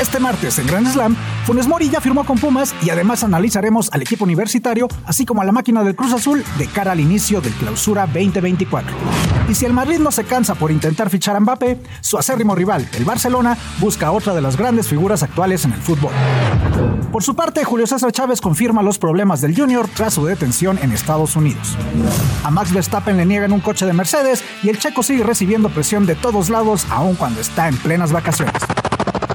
Este martes en Grand Slam, Funes Mori ya firmó con Pumas y además analizaremos al equipo universitario, así como a la máquina del Cruz Azul de cara al inicio del Clausura 2024. Y si el Madrid no se cansa por intentar fichar a Mbappé, su acérrimo rival, el Barcelona, busca otra de las grandes figuras actuales en el fútbol. Por su parte, Julio César Chávez confirma los problemas del Junior tras su detención en Estados Unidos. A Max Verstappen le niegan un coche de Mercedes y el checo sigue recibiendo presión de todos lados aun cuando está en plenas vacaciones.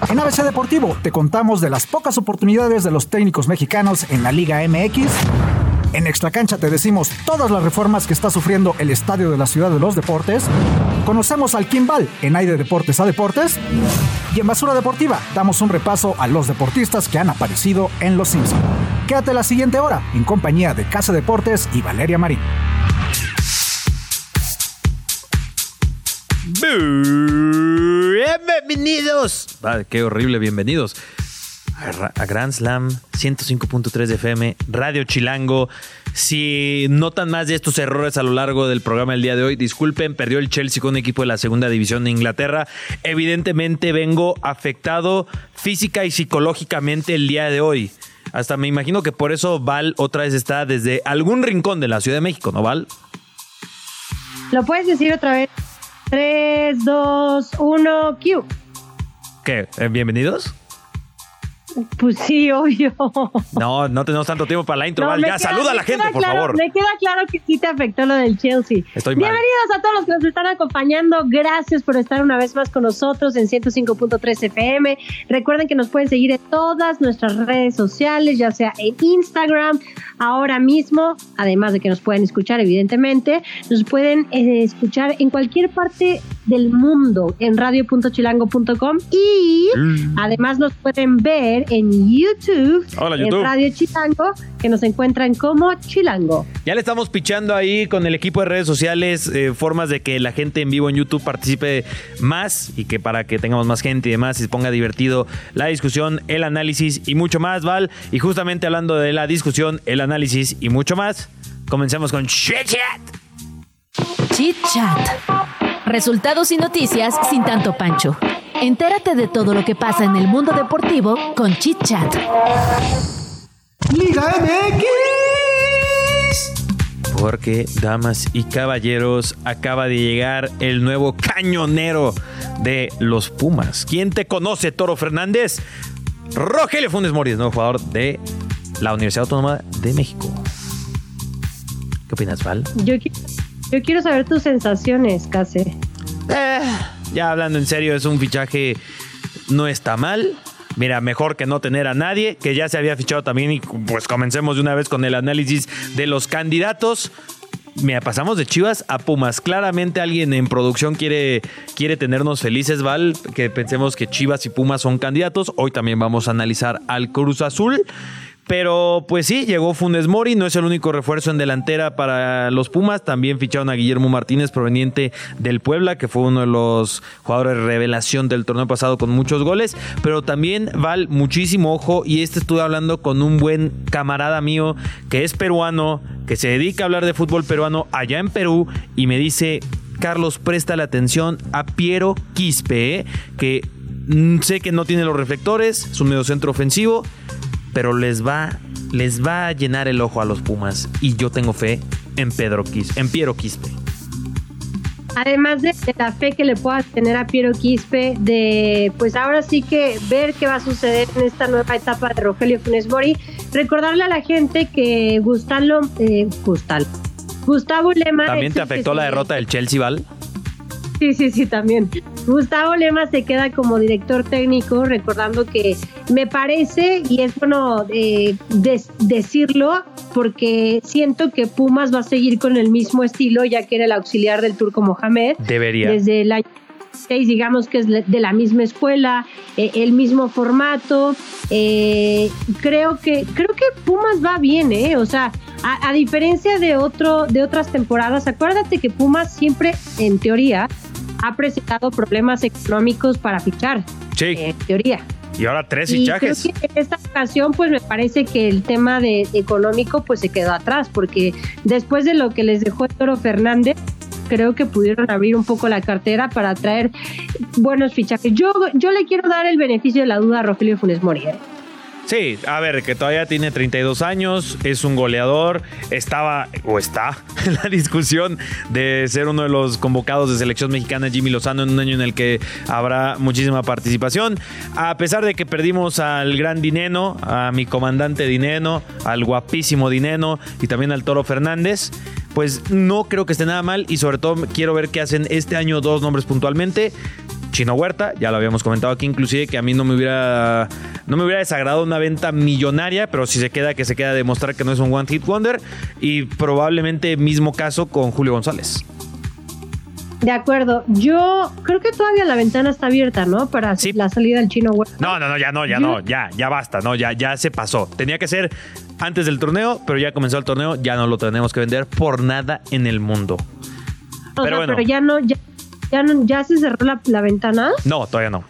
En ABC Deportivo te contamos de las pocas oportunidades de los técnicos mexicanos en la Liga MX. En Extra Cancha te decimos todas las reformas que está sufriendo el Estadio de la Ciudad de los Deportes. Conocemos al Kimball en Aire Deportes a Deportes. Y en Basura Deportiva damos un repaso a los deportistas que han aparecido en Los Simpsons. Quédate la siguiente hora en compañía de Casa Deportes y Valeria Marín. Bienvenidos. Ah, qué horrible, bienvenidos. A, a Grand Slam 105.3 de FM, Radio Chilango. Si notan más de estos errores a lo largo del programa del día de hoy, disculpen, perdió el Chelsea con un equipo de la segunda división de Inglaterra. Evidentemente vengo afectado física y psicológicamente el día de hoy. Hasta me imagino que por eso Val otra vez está desde algún rincón de la Ciudad de México, ¿no, Val? ¿Lo puedes decir otra vez? 3, 2, 1, Q. ¿Qué? Eh, ¿Bienvenidos? Pues sí, obvio. No, no tenemos tanto tiempo para la intro. No, Val. me ya, queda- saluda a la gente, por claro- favor. Me queda claro que sí te afectó lo del Chelsea. Estoy mal. Bienvenidos a todos los que nos están acompañando. Gracias por estar una vez más con nosotros en 105.3 FM. Recuerden que nos pueden seguir en todas nuestras redes sociales, ya sea en Instagram, ahora mismo, además de que nos pueden escuchar, evidentemente. Nos pueden eh, escuchar en cualquier parte del mundo en radio.chilango.com y Mm. además nos pueden ver en YouTube, Hola, en. Radio Chilango, que nos encuentran como Chilango. Ya le estamos pichando ahí con el equipo de redes sociales eh, formas de que la gente en vivo en YouTube participe más y que para que tengamos más gente y demás y se ponga divertido la discusión, el análisis y mucho más, Val. Y justamente hablando de la discusión, el análisis y mucho más, comencemos con Chit Chat. Chit Chat. Resultados y noticias sin tanto pancho. Entérate de todo lo que pasa en el mundo deportivo con Chit Chat. Liga MX. Porque, damas y caballeros, acaba de llegar el nuevo cañonero de los Pumas. ¿Quién te conoce, Toro Fernández? Rogelio Funes Mori, nuevo jugador de la Universidad Autónoma de México. ¿Qué opinas, Val? Yo, qui- yo quiero saber tus sensaciones, Case. Eh, ya hablando en serio, es un fichaje, no está mal. Mira, mejor que no tener a nadie, que ya se había fichado también y pues comencemos de una vez con el análisis de los candidatos. Mira, pasamos de Chivas a Pumas. Claramente alguien en producción quiere, quiere tenernos felices, Val, que pensemos que Chivas y Pumas son candidatos. Hoy también vamos a analizar al Cruz Azul. Pero pues sí, llegó Funes Mori, no es el único refuerzo en delantera para los Pumas, también ficharon a Guillermo Martínez proveniente del Puebla, que fue uno de los jugadores revelación del torneo pasado con muchos goles, pero también Val muchísimo ojo y este estuve hablando con un buen camarada mío que es peruano, que se dedica a hablar de fútbol peruano allá en Perú y me dice, Carlos, presta la atención a Piero Quispe, ¿eh? que mm, sé que no tiene los reflectores, es un mediocentro ofensivo, pero les va, les va a llenar el ojo a los Pumas. Y yo tengo fe en Pedro Quis, en Piero Quispe. Además de, de la fe que le puedas tener a Piero Quispe, de pues ahora sí que ver qué va a suceder en esta nueva etapa de Rogelio Funes Mori, recordarle a la gente que Gustalo, eh, Gustalo, Gustavo Lema. ¿También te afectó la derrota del Chelsea, Val? Sí, sí, sí, también. Gustavo Lema se queda como director técnico, recordando que me parece, y es bueno eh, des- decirlo, porque siento que Pumas va a seguir con el mismo estilo, ya que era el auxiliar del turco Mohamed Debería. desde el año digamos que es de la misma escuela, eh, el mismo formato. Eh, creo que creo que Pumas va bien, ¿eh? O sea, a, diferencia de otro de otras temporadas, acuérdate que Pumas siempre, en teoría, ha presentado problemas económicos para fichar. Sí. En teoría. Y ahora tres fichajes. en esta ocasión, pues me parece que el tema de económico pues se quedó atrás, porque después de lo que les dejó Toro Fernández, creo que pudieron abrir un poco la cartera para traer buenos fichajes. Yo, yo le quiero dar el beneficio de la duda a Rogelio Funes Mori. ¿eh? Sí, a ver, que todavía tiene 32 años, es un goleador, estaba o está en la discusión de ser uno de los convocados de selección mexicana Jimmy Lozano en un año en el que habrá muchísima participación. A pesar de que perdimos al gran Dineno, a mi comandante Dineno, al guapísimo Dineno y también al Toro Fernández, pues no creo que esté nada mal y sobre todo quiero ver qué hacen este año dos nombres puntualmente. Chino Huerta, ya lo habíamos comentado aquí, inclusive que a mí no me hubiera no me hubiera desagradado una venta millonaria, pero si se queda, que se queda demostrar que no es un one hit wonder y probablemente mismo caso con Julio González. De acuerdo. Yo creo que todavía la ventana está abierta, ¿no? Para la salida del chino Huerta. No, no, no, ya no, ya no, ya, ya basta, no, ya, ya se pasó. Tenía que ser antes del torneo, pero ya comenzó el torneo, ya no lo tenemos que vender por nada en el mundo. pero bueno. Pero ya no, ya ¿Ya, ya se cerró la, ventana? No, todavía no.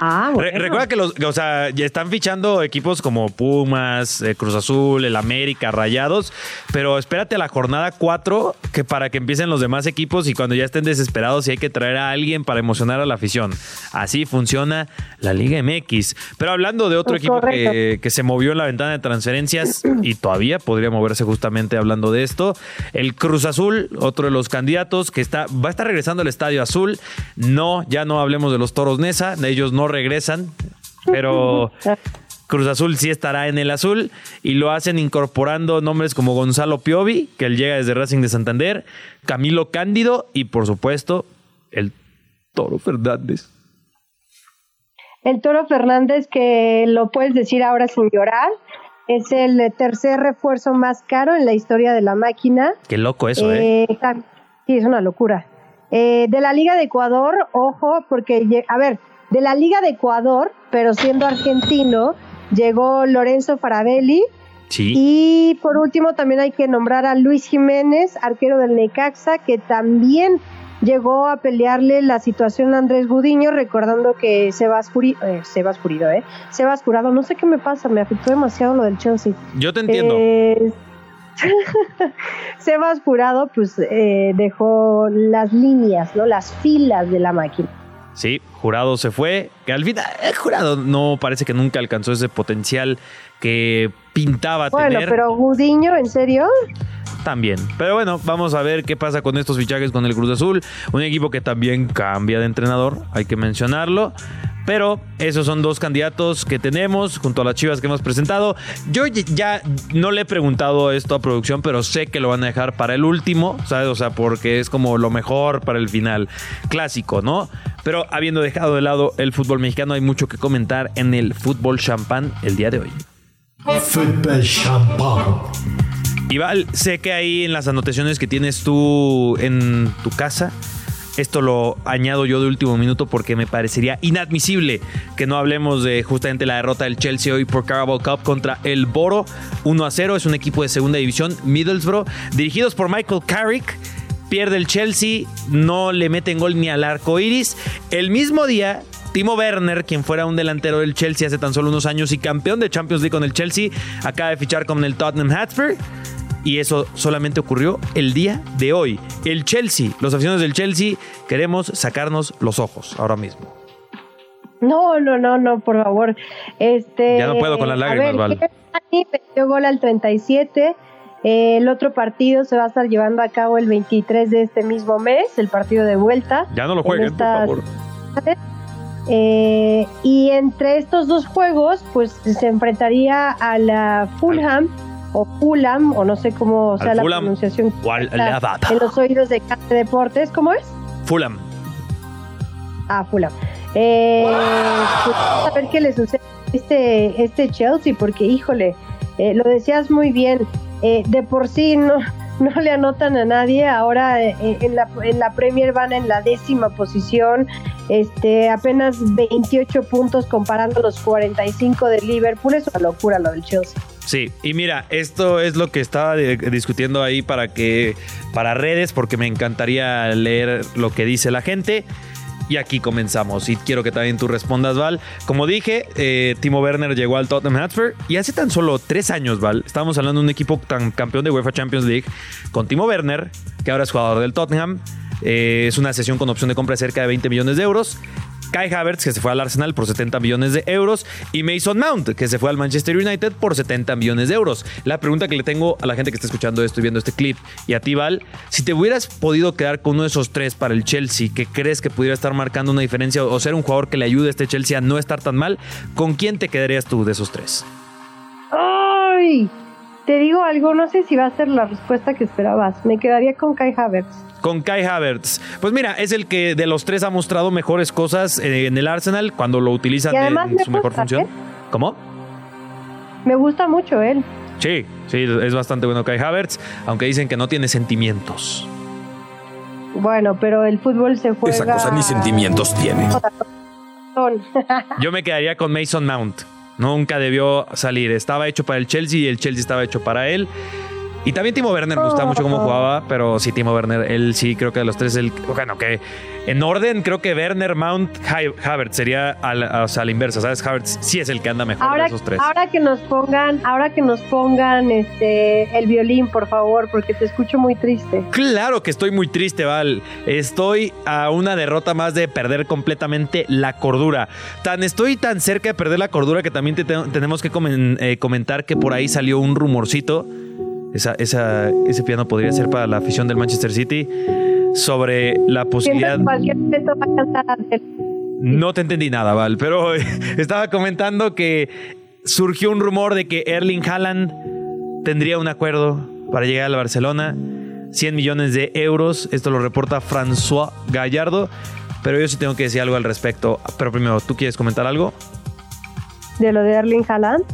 Ah, recuerda que los, o sea, ya están fichando equipos como Pumas, eh, Cruz Azul, el América, Rayados, pero espérate a la jornada 4 que para que empiecen los demás equipos y cuando ya estén desesperados y hay que traer a alguien para emocionar a la afición. Así funciona la Liga MX. Pero hablando de otro equipo que, que, se movió en la ventana de transferencias y todavía podría moverse justamente hablando de esto, el Cruz Azul, otro de los candidatos que está va a estar regresando al Estadio Azul. No, ya no hablemos de los Toros Nesa, ellos no regresan, pero Cruz Azul sí estará en el azul y lo hacen incorporando nombres como Gonzalo Piovi, que él llega desde Racing de Santander, Camilo Cándido y por supuesto el Toro Fernández. El Toro Fernández, que lo puedes decir ahora sin llorar, es el tercer refuerzo más caro en la historia de la máquina. Qué loco eso, ¿eh? eh sí, es una locura. Eh, de la Liga de Ecuador, ojo, porque, a ver, de la Liga de Ecuador, pero siendo argentino, llegó Lorenzo Farabelli. Sí. Y por último también hay que nombrar a Luis Jiménez, arquero del Necaxa, que también llegó a pelearle la situación a Andrés Gudiño, recordando que Sebas Furido, eh, Sebas Furido, eh, Sebas Curado, no sé qué me pasa, me afectó demasiado lo del Chelsea. Yo te entiendo. Eh, Sebas Furado, pues eh, dejó las líneas, ¿no? Las filas de la máquina. Sí, Jurado se fue, que al final el Jurado no parece que nunca alcanzó ese potencial que pintaba tener. Bueno, pero Gudiño, ¿en serio? También. Pero bueno, vamos a ver qué pasa con estos fichajes con el Cruz Azul. Un equipo que también cambia de entrenador, hay que mencionarlo. Pero esos son dos candidatos que tenemos junto a las chivas que hemos presentado. Yo ya no le he preguntado esto a producción, pero sé que lo van a dejar para el último, ¿sabes? O sea, porque es como lo mejor para el final. Clásico, ¿no? Pero habiendo dejado de lado el fútbol mexicano, hay mucho que comentar en el fútbol champán el día de hoy. Fútbol champán. Val, sé que ahí en las anotaciones que tienes tú en tu casa esto lo añado yo de último minuto porque me parecería inadmisible que no hablemos de justamente la derrota del Chelsea hoy por Carabao Cup contra el Boro 1 a 0. Es un equipo de segunda división, Middlesbrough, dirigidos por Michael Carrick. Pierde el Chelsea, no le meten gol ni al arco iris. El mismo día, Timo Werner, quien fuera un delantero del Chelsea hace tan solo unos años y campeón de Champions League con el Chelsea, acaba de fichar con el Tottenham Hotspur y eso solamente ocurrió el día de hoy. El Chelsea, los aficionados del Chelsea, queremos sacarnos los ojos ahora mismo. No, no, no, no, por favor. Este, ya no puedo con las lágrimas, Val. Metió gol al 37. el otro partido se va a estar llevando a cabo el 23 de este mismo mes, el partido de vuelta. Ya no lo jueguen, por favor. Eh, y entre estos dos juegos, pues se enfrentaría a la Fulham o Fulham, o no sé cómo sea la pronunciación en los oídos de Cate Deportes, ¿cómo es? Fulham. Ah, Fulham. Eh, pues, a ver qué le sucede a este, este Chelsea, porque híjole, eh, lo decías muy bien, eh, de por sí no, no le anotan a nadie. Ahora eh, en, la, en la Premier van en la décima posición, este, apenas 28 puntos comparando los 45 de Liverpool. Es una locura lo del Chelsea. Sí, y mira, esto es lo que estaba discutiendo ahí para que para redes, porque me encantaría leer lo que dice la gente. Y aquí comenzamos. Y quiero que también tú respondas, Val. Como dije, eh, Timo Werner llegó al Tottenham Hotspur y hace tan solo tres años, Val, estábamos hablando de un equipo tan campeón de UEFA Champions League con Timo Werner, que ahora es jugador del Tottenham. Eh, es una sesión con opción de compra de cerca de 20 millones de euros. Kai Havertz, que se fue al Arsenal por 70 millones de euros, y Mason Mount, que se fue al Manchester United por 70 millones de euros. La pregunta que le tengo a la gente que está escuchando esto y viendo este clip, y a ti, Val, si te hubieras podido quedar con uno de esos tres para el Chelsea, que crees que pudiera estar marcando una diferencia o ser un jugador que le ayude a este Chelsea a no estar tan mal, ¿con quién te quedarías tú de esos tres? ¡Ay! Te digo algo, no sé si va a ser la respuesta que esperabas. Me quedaría con Kai Havertz con Kai Havertz. Pues mira, es el que de los tres ha mostrado mejores cosas eh, en el Arsenal cuando lo utilizan en su mejor función. ¿eh? ¿Cómo? Me gusta mucho él. Sí, sí, es bastante bueno Kai Havertz, aunque dicen que no tiene sentimientos. Bueno, pero el fútbol se juega... Esa cosa ni sentimientos tiene. Yo me quedaría con Mason Mount. Nunca debió salir. Estaba hecho para el Chelsea y el Chelsea estaba hecho para él. Y también Timo Werner me gustaba mucho cómo jugaba, pero sí, Timo Werner, él sí creo que de los tres, el, bueno, que en orden creo que Werner, Mount, Havertz sería a la, o sea, a la inversa, ¿sabes? Havertz sí es el que anda mejor de esos tres. Ahora que nos pongan, ahora que nos pongan este el violín, por favor, porque te escucho muy triste. Claro que estoy muy triste, Val. Estoy a una derrota más de perder completamente la cordura. Tan estoy tan cerca de perder la cordura que también tenemos que eh, comentar que por ahí salió un rumorcito esa, esa, ese piano podría ser para la afición del Manchester City sobre la posibilidad. No te entendí nada, Val, pero estaba comentando que surgió un rumor de que Erling Haaland tendría un acuerdo para llegar al Barcelona, 100 millones de euros. Esto lo reporta François Gallardo, pero yo sí tengo que decir algo al respecto. Pero primero, ¿tú quieres comentar algo? ¿De lo de Erling Haaland?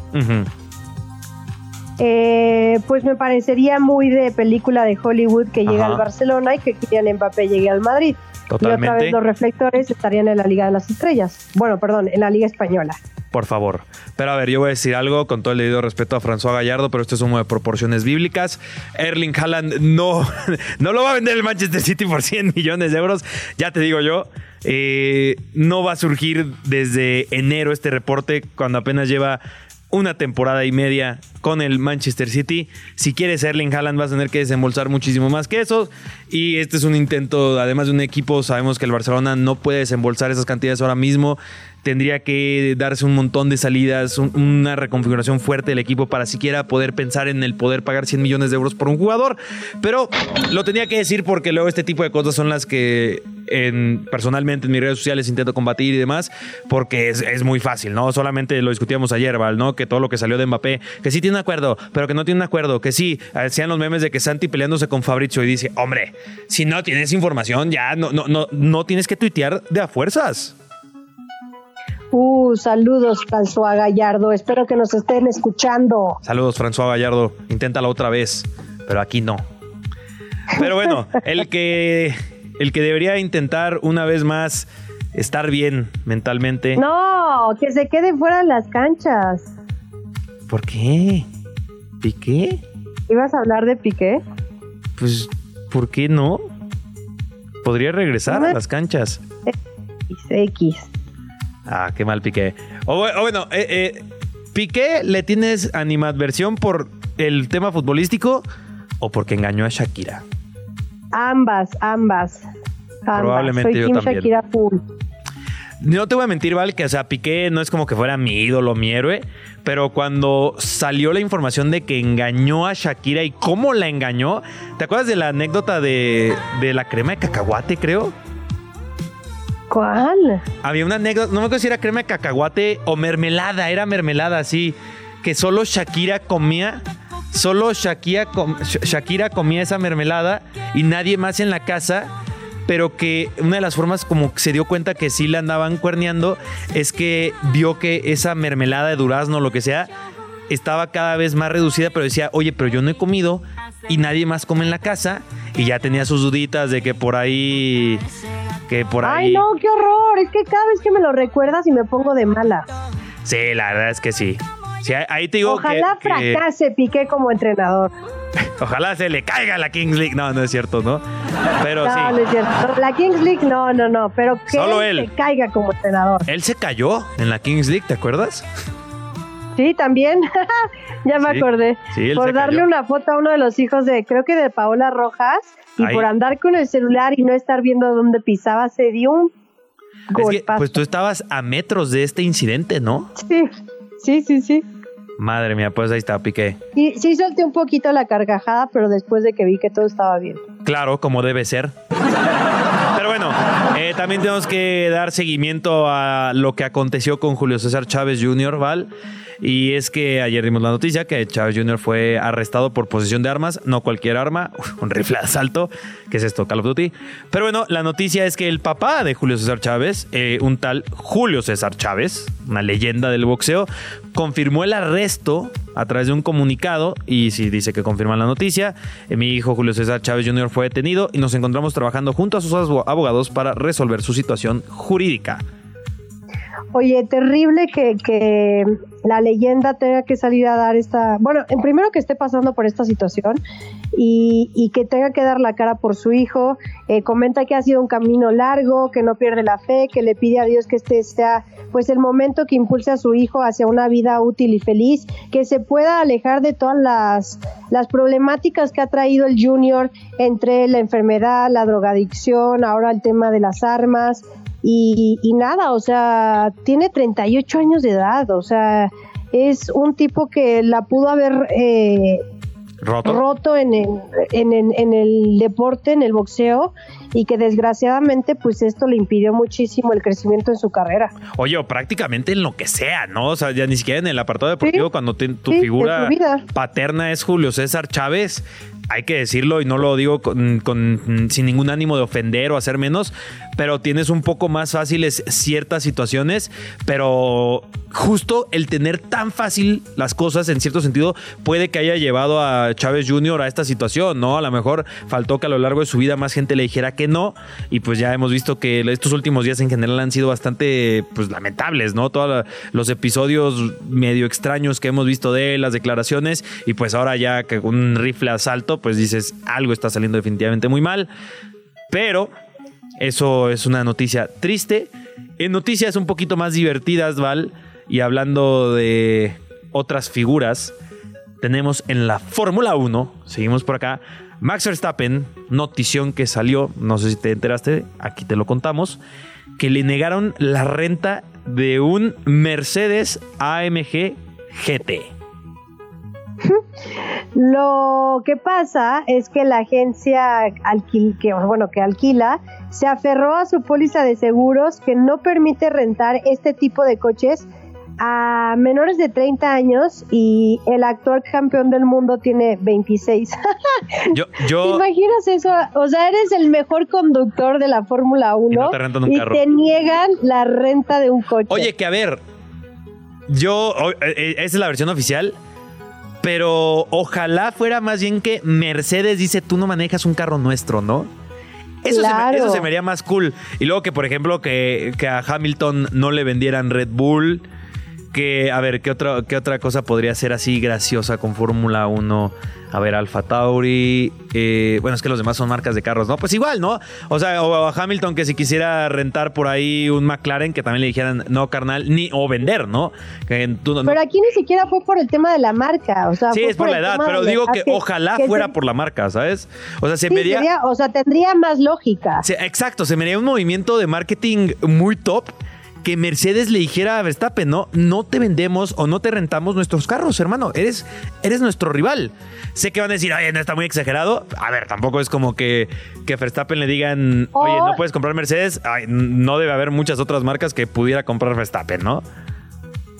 Eh, pues me parecería muy de película de Hollywood que llega al Barcelona y que Kylian Mbappé llegue al Madrid. Totalmente. Y otra vez los reflectores estarían en la Liga de las Estrellas. Bueno, perdón, en la Liga Española. Por favor. Pero a ver, yo voy a decir algo con todo el debido respeto a François Gallardo, pero esto es uno de proporciones bíblicas. Erling Haaland no, no lo va a vender el Manchester City por 100 millones de euros. Ya te digo yo. Eh, no va a surgir desde enero este reporte cuando apenas lleva una temporada y media con el Manchester City. Si quieres Erling Haaland vas a tener que desembolsar muchísimo más que eso. Y este es un intento, además de un equipo, sabemos que el Barcelona no puede desembolsar esas cantidades ahora mismo. Tendría que darse un montón de salidas, una reconfiguración fuerte del equipo para siquiera poder pensar en el poder pagar 100 millones de euros por un jugador. Pero lo tenía que decir porque luego este tipo de cosas son las que en, personalmente en mis redes sociales intento combatir y demás, porque es, muy fácil, ¿no? Solamente lo discutíamos ayer, Val, ¿no? Que todo lo que salió de Mbappé, que sí tiene un acuerdo, pero que no tiene un acuerdo, que sí, hacían los memes de que Santi peleándose con Fabrizio y dice, hombre, si no tienes información, ya no, no, no, no tienes que tuitear de a fuerzas. Uh, saludos, François Gallardo. Espero que nos estén escuchando. Saludos, François Gallardo. Inténtalo otra vez, pero aquí no. Pero bueno, el que el que debería intentar una vez más estar bien mentalmente. No, que se quede fuera de las canchas. ¿Por qué? ¿Piqué? ¿Ibas a hablar de Piqué? Pues, ¿por qué no? Podría regresar a las canchas. X. Ah, qué mal Piqué. O, bueno, eh, eh, ¿Piqué le tienes animadversión por el tema futbolístico o porque engañó a Shakira? Ambas, ambas. Probablemente Soy yo Team también. Shakira full. No te voy a mentir, Val, que o sea, Piqué no es como que fuera mi ídolo, mi héroe, pero cuando salió la información de que engañó a Shakira y cómo la engañó, ¿te acuerdas de la anécdota de, de la crema de cacahuate, creo? ¿Cuál? Había una anécdota, no me acuerdo si era crema de cacahuate o mermelada, era mermelada, sí, que solo Shakira comía Solo Shakira, Shakira comía esa mermelada y nadie más en la casa pero que una de las formas como se dio cuenta que sí la andaban cuerneando es que vio que esa mermelada de durazno, lo que sea, estaba cada vez más reducida, pero decía, oye, pero yo no he comido y nadie más come en la casa y ya tenía sus duditas de que por ahí que por ahí Ay, no, qué horror. Es que cada vez que me lo recuerdas y me pongo de mala. Sí, la verdad es que sí. Sí, ahí- te digo Ojalá que, que- fracase Piqué como entrenador. ojalá se le caiga la Kings League. No, no es cierto, ¿no? Pero No, no sí. es cierto. La Kings League, no, no, no. Pero que Solo él, él. se caiga como entrenador. Él se cayó en la Kings League, ¿te acuerdas? Sí, también. ya me Sí, acordé. sí, por darle cayó. una foto a uno de los hijos de, creo que de Paola Rojas, y Ahí. por andar con el celular y no estar viendo dónde pisaba, se dio un Es que, pues tú estabas a metros de este incidente, ¿no? Sí, sí, sí, sí. Madre mía, pues ahí está, Piqué. Y sí solté un poquito la carcajada, pero después de que vi que todo estaba bien. Claro, como debe ser. Pero bueno, eh, también tenemos que dar seguimiento a lo que aconteció con Julio César Chávez Jr., Val. Y es que ayer dimos la noticia que Chávez Jr. fue arrestado por posesión de armas, no cualquier arma, un rifle de asalto, que es esto, Call of Duty. Pero bueno, la noticia es que el papá de Julio César Chávez, eh, un tal Julio César Chávez, una leyenda del boxeo, confirmó el arresto a través de un comunicado y sí dice que confirma la noticia. Eh, mi hijo Julio César Chávez Jr. fue detenido y nos encontramos trabajando junto a sus abo- abogados para resolver su situación jurídica. Oye, terrible que, que la leyenda tenga que salir a dar esta, bueno, en primero que esté pasando por esta situación y, y que tenga que dar la cara por su hijo. Eh, comenta que ha sido un camino largo, que no pierde la fe, que le pide a Dios que este sea pues el momento que impulse a su hijo hacia una vida útil y feliz, que se pueda alejar de todas las, las problemáticas que ha traído el junior entre la enfermedad, la drogadicción, ahora el tema de las armas. Y, y nada, o sea, tiene 38 años de edad, o sea, es un tipo que la pudo haber eh, ¿Roto? roto en el, en, el- en el deporte, en el boxeo, y que desgraciadamente pues esto le impidió muchísimo el crecimiento en su carrera. Oye, o prácticamente en lo que sea, ¿no? O sea, ya ni siquiera en el apartado deportivo, Sí, cuando te- tu sí, en figura paterna es Julio César Chávez. Hay que decirlo y no lo digo con, con- sin ningún ánimo de ofender o hacer menos, pero tienes un poco más fáciles ciertas situaciones, pero justo el tener tan fácil las cosas en cierto sentido puede que haya llevado a Chávez Jr. a esta situación, ¿no? A lo mejor faltó que a lo largo de su vida más gente le dijera que no y pues ya hemos visto que estos últimos días en general han sido bastante pues lamentables, ¿no? Todos los episodios medio extraños que hemos visto de las declaraciones y pues ahora ya que un rifle asalto pues dices algo está saliendo definitivamente muy mal, pero eso es una noticia triste. En noticias un poquito más divertidas, Val, y hablando de otras figuras, tenemos en la Fórmula 1, seguimos por acá, Max Verstappen, notición que salió, no sé si te enteraste, aquí te lo contamos, que le negaron la renta de un Mercedes AMG GT. Lo que pasa es que la agencia alquil- que, bueno, que alquila se aferró a su póliza de seguros que no permite rentar este tipo de coches a menores de 30 años y el actual campeón del mundo tiene 26. Yo, ¿Te imaginas eso? O sea, eres el mejor conductor de la Fórmula 1 Y no te rentan un y carro. te niegan la renta de un coche. Oye, que a ver, yo, eh, eh, esa es la versión oficial, pero ojalá fuera más bien que Mercedes dice, tú no manejas un carro nuestro, ¿no? Eso, se, me, eso se me haría más cool. Y luego que, por ejemplo, que, que a Hamilton no le vendieran Red Bull. Que, a ver, ¿qué otra, qué otra cosa podría ser así graciosa con Fórmula 1? A ver, Alfa Tauri. eh, bueno, es que los demás son marcas de carros, ¿no? Pues igual, ¿no? O sea, o a Hamilton que si quisiera rentar por ahí un McLaren, que también le dijeran, no, carnal, ni, o vender, ¿no? Que tú no- no- Pero aquí ni siquiera fue por el tema de la marca, o sea, sí, fue es por la edad, pero digo que ojalá que fuera se- por la marca, ¿sabes? O sea, se sí, vería... sería- o sea, tendría más lógica. se- exacto, se me haría un movimiento de marketing muy top que Mercedes le dijera a Verstappen, no, no te vendemos o no te rentamos nuestros carros, hermano, eres, eres nuestro rival. Sé que van a decir, oye, no está muy exagerado. A ver, tampoco es como que, que Verstappen le digan, oye, no puedes comprar Mercedes. Ay, no debe haber muchas otras marcas que pudiera comprar Verstappen, ¿no?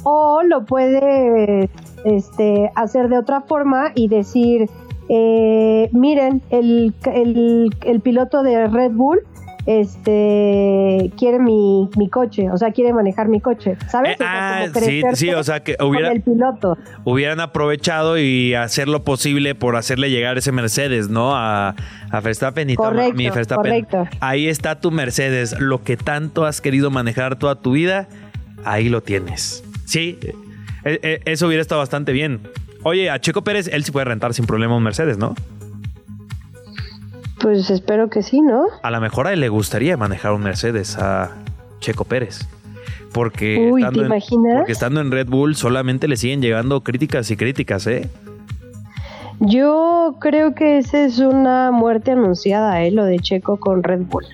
O lo puede este, hacer de otra forma y decir, eh, miren, el, el- el piloto de Red Bull este quiere mi, mi coche, o sea, quiere manejar mi coche, ¿sabes? Eh, ah, sí, sí, o sea, que hubiera- el piloto. hubieran aprovechado y hacer lo posible por hacerle llegar ese Mercedes, ¿no? A, a Verstappen y toma, Correcto, mi Verstappen. correcto. Ahí está tu Mercedes, lo que tanto has querido manejar toda tu vida, ahí lo tienes. Sí, eh, eh, eso hubiera estado bastante bien. Oye, a Checo Pérez, él sí puede rentar sin problema un Mercedes, ¿no? Pues espero que sí, ¿no? A lo mejor a él le gustaría manejar un Mercedes a Checo Pérez. Porque, Uy, ¿te estando en, imaginas? porque estando en Red Bull solamente le siguen llegando críticas y críticas, ¿eh? Yo creo que esa es una muerte anunciada, ¿eh? Lo de Checo con Red Bull.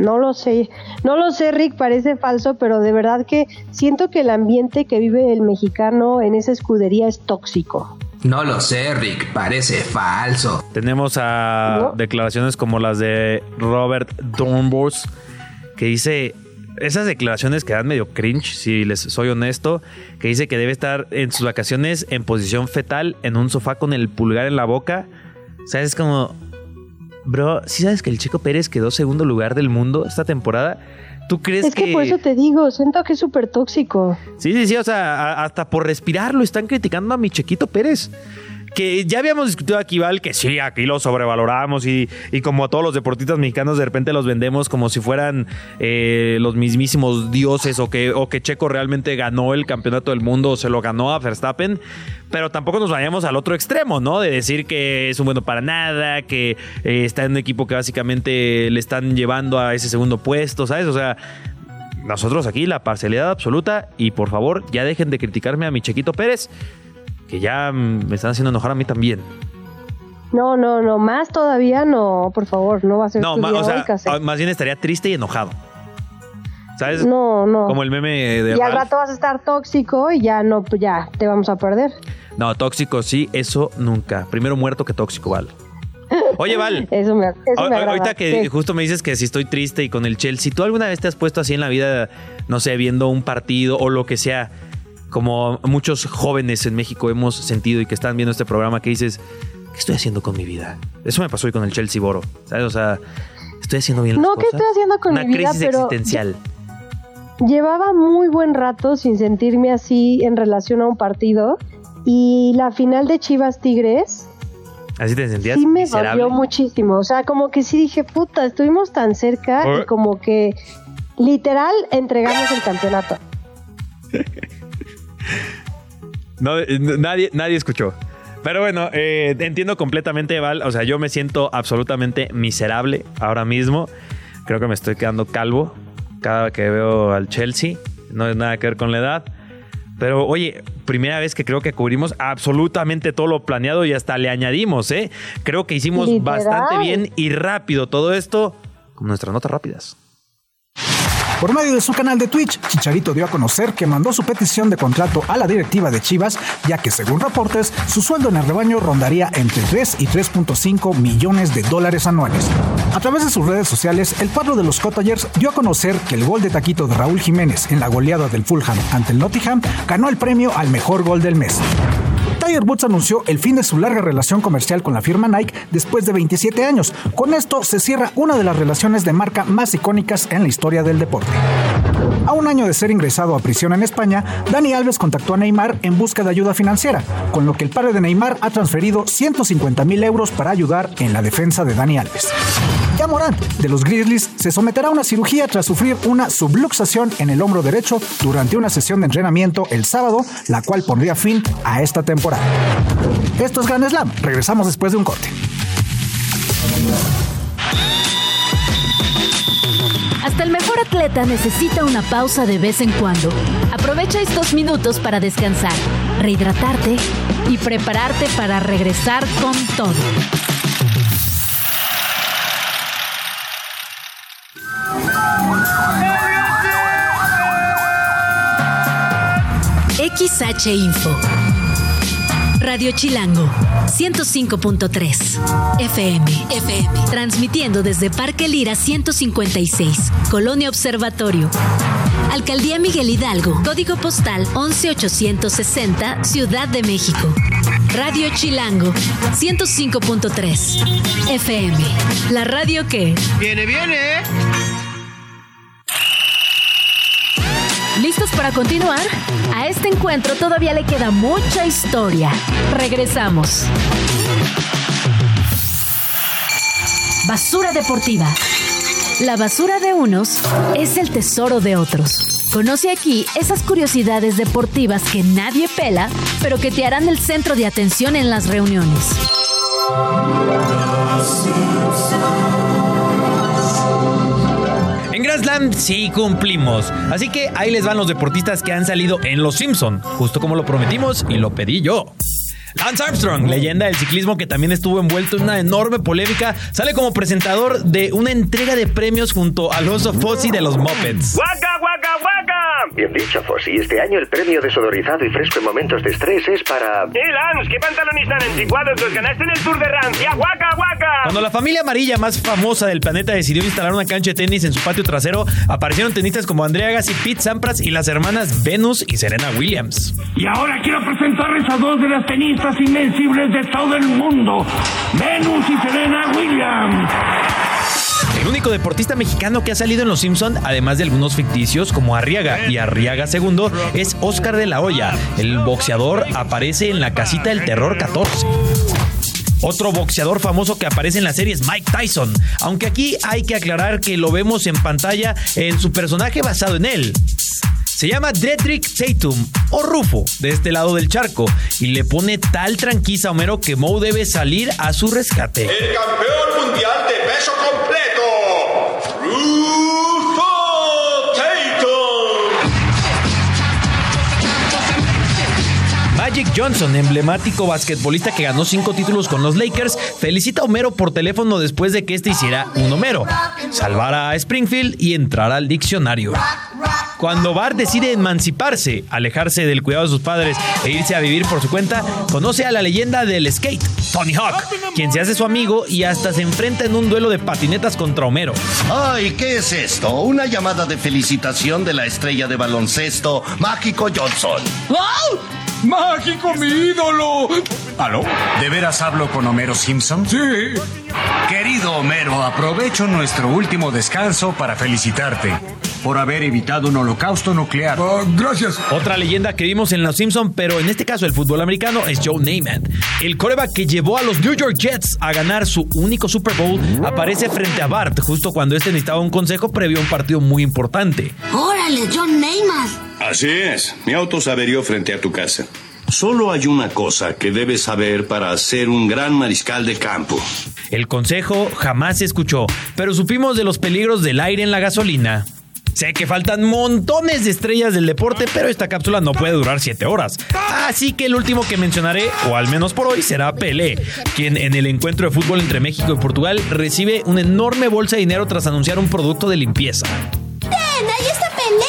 No lo sé, no lo sé, Rick, parece falso, pero de verdad que siento que el ambiente que vive el mexicano en esa escudería es tóxico. No lo sé, Rick, parece falso. Tenemos a ¿No? declaraciones como las de Robert Dornbos, que dice esas declaraciones que dan medio cringe, si les soy honesto, que dice que debe estar en sus vacaciones en posición fetal en un sofá con el pulgar en la boca. O sea, es como, bro, ¿sí sabes que el Chico Pérez quedó segundo lugar del mundo esta temporada? ¿Tú crees Es que por eso te digo, siento que es súper tóxico. Sí, sí, sí, o sea, a- hasta por respirar lo están criticando a mi Chequito Pérez. Que ya habíamos discutido aquí, Val, que sí, aquí lo sobrevaloramos y, y como a todos los deportistas mexicanos de repente los vendemos como si fueran eh, los mismísimos dioses o que, o que Checo realmente ganó el campeonato del mundo o se lo ganó a Verstappen. Pero tampoco nos vayamos al otro extremo, ¿no? De decir que es un bueno para nada, que eh, está en un equipo que básicamente le están llevando a ese segundo puesto, ¿sabes? O sea, nosotros aquí la parcialidad absoluta y por favor ya dejen de criticarme a mi Chequito Pérez, que ya me están haciendo enojar a mí también. No, no, no, más todavía no, por favor, no va a ser No, tu ma- día o sea, ah, más bien estaría triste y enojado. ¿Sabes? No, no. Como el meme de y al Ralph. rato vas a estar tóxico y ya no, pues ya te vamos a perder. No, tóxico sí, eso nunca. Primero muerto que tóxico, Val. Oye, Val. Eso me, eso a- me ahorita que Sí. justo me dices que si estoy triste y con el Chelsea, ¿tú alguna vez te has puesto así en la vida, no sé, viendo un partido o lo que sea, como muchos jóvenes en México hemos sentido y que están viendo este programa, que dices, ¿qué estoy haciendo con mi vida? Eso me pasó hoy con el Chelsea Boro, ¿sabes? O sea, estoy haciendo bien las No, ¿qué estoy haciendo con Una mi vida? crisis Pero existencial. Llevaba muy buen rato sin sentirme así en relación a un partido y la final de Chivas Tigres ¿Así te sentías sí me dolió muchísimo. O sea, como que sí dije, puta, estuvimos tan cerca y como que literal entregamos el campeonato. No, nadie, nadie escuchó. Pero bueno, eh, entiendo completamente, Val. O sea, yo me siento absolutamente miserable ahora mismo. Creo que me estoy quedando calvo cada que veo al Chelsea. No es nada que ver con la edad. Pero oye, primera vez que creo que cubrimos absolutamente todo lo planeado y hasta le añadimos, ¿eh? Creo que hicimos Literal. bastante bien y rápido todo esto con nuestras notas rápidas. Por medio de su canal de Twitch, Chicharito dio a conocer que mandó su petición de contrato a la directiva de Chivas, ya que según reportes, su sueldo en el rebaño rondaría entre 3 y 3.5 millones de dólares anuales. A través de sus redes sociales, el cuadro de los Cottagers dio a conocer que el gol de taquito de Raúl Jiménez en la goleada del Fulham ante el Nottingham ganó el premio al mejor gol del mes. Tiger Woods anunció el fin de su larga relación comercial con la firma Nike después de 27 años. Con esto se cierra una de las relaciones de marca más icónicas en la historia del deporte. A un año de ser ingresado a prisión en España, Dani Alves contactó a Neymar en busca de ayuda financiera, con lo que el padre de Neymar ha transferido 150 mil euros para ayudar en la defensa de Dani Alves. De los Grizzlies, se someterá a una cirugía tras sufrir una subluxación en el hombro derecho durante una sesión de entrenamiento el sábado, la cual pondría fin a esta temporada. Esto es Grand Slam. Regresamos después de un corte. Hasta el mejor atleta necesita una pausa de vez en cuando. Aprovecha estos minutos para descansar, rehidratarte y prepararte para regresar con todo. XH Info. Radio Chilango, 105.3 FM. FM. Transmitiendo desde Parque Lira 156, Colonia Observatorio. Alcaldía Miguel Hidalgo, código postal 11860, Ciudad de México. Radio Chilango, 105.3 FM. La radio que... Viene, viene. ¿Listos para continuar? A este encuentro todavía le queda mucha historia. Regresamos. Basura deportiva. La basura de unos es el tesoro de otros. Conoce aquí esas curiosidades deportivas que nadie pela, pero que te harán el centro de atención en las reuniones. Slam sí cumplimos. Así que ahí les van los deportistas que han salido en Los Simpson, justo como lo prometimos y lo pedí yo. Lance Armstrong, leyenda del ciclismo que también estuvo envuelto en una enorme polémica, sale como presentador de una entrega de premios junto a Alonso Fossi de los Muppets. ¡Waka, waka, waka! Bien dicho, Fossi. Este año el premio desodorizado y fresco en momentos de estrés es para... ¡Eh, Lance! ¿Qué pantalones tan anticuados los ganaste en el Tour de Francia? ¡Waka, waka! Cuando la familia amarilla más famosa del planeta decidió instalar una cancha de tenis en su patio trasero, aparecieron tenistas como Andrea Agassi, Pete Sampras y las hermanas Venus y Serena Williams. Y ahora quiero presentarles a dos de las tenistas invencibles de todo el mundo, Venus y Serena Williams. El único deportista mexicano que ha salido en Los Simpson, además de algunos ficticios como Arriaga y Arriaga II, es Oscar de la Hoya. El boxeador aparece en la casita del terror 14. Otro boxeador famoso que aparece en la serie es Mike Tyson, aunque aquí hay que aclarar que lo vemos en pantalla en su personaje basado en él. Se llama Dedrick Tatum o Rufo de este lado del charco y le pone tal tranquiza a Homero que Moe debe salir a su rescate. El campeón mundial de peso completo, Magic Johnson, emblemático basquetbolista que ganó cinco títulos con los Lakers, felicita a Homero por teléfono después de que este hiciera un Homero, salvara a Springfield y entrara al diccionario. Cuando Bart decide emanciparse, alejarse del cuidado de sus padres e irse a vivir por su cuenta, conoce a la leyenda del skate, Tony Hawk, quien se hace su amigo y hasta se enfrenta en un duelo de patinetas contra Homero. Ay, ¿qué es esto? Una llamada de felicitación de la estrella de baloncesto, Mágico Johnson. ¡Wow! ¡Mágico, mi ídolo! ¿Aló? ¿De veras hablo con Homero Simpson? Sí. Querido Homero, aprovecho nuestro último descanso para felicitarte por haber evitado un holocausto nuclear. Uh, gracias. Otra leyenda que vimos en Los Simpson, pero en este caso el fútbol americano, es Joe Namath. El coreback que llevó a los New York Jets a ganar su único Super Bowl aparece frente a Bart justo cuando este necesitaba un consejo previo a un partido muy importante. ¡Órale, John Namath! Así es, mi auto se averió frente a tu casa. Solo hay una cosa que debes saber para ser un gran mariscal de campo. El consejo jamás se escuchó, pero supimos de los peligros del aire en la gasolina. Sé que faltan montones de estrellas del deporte, pero esta cápsula no puede durar 7 horas. Así que el último que mencionaré, o al menos por hoy, será Pelé, quien en el encuentro de fútbol entre México y Portugal recibe una enorme bolsa de dinero tras anunciar un producto de limpieza. ¡Ten! ¡Ahí está Pelé!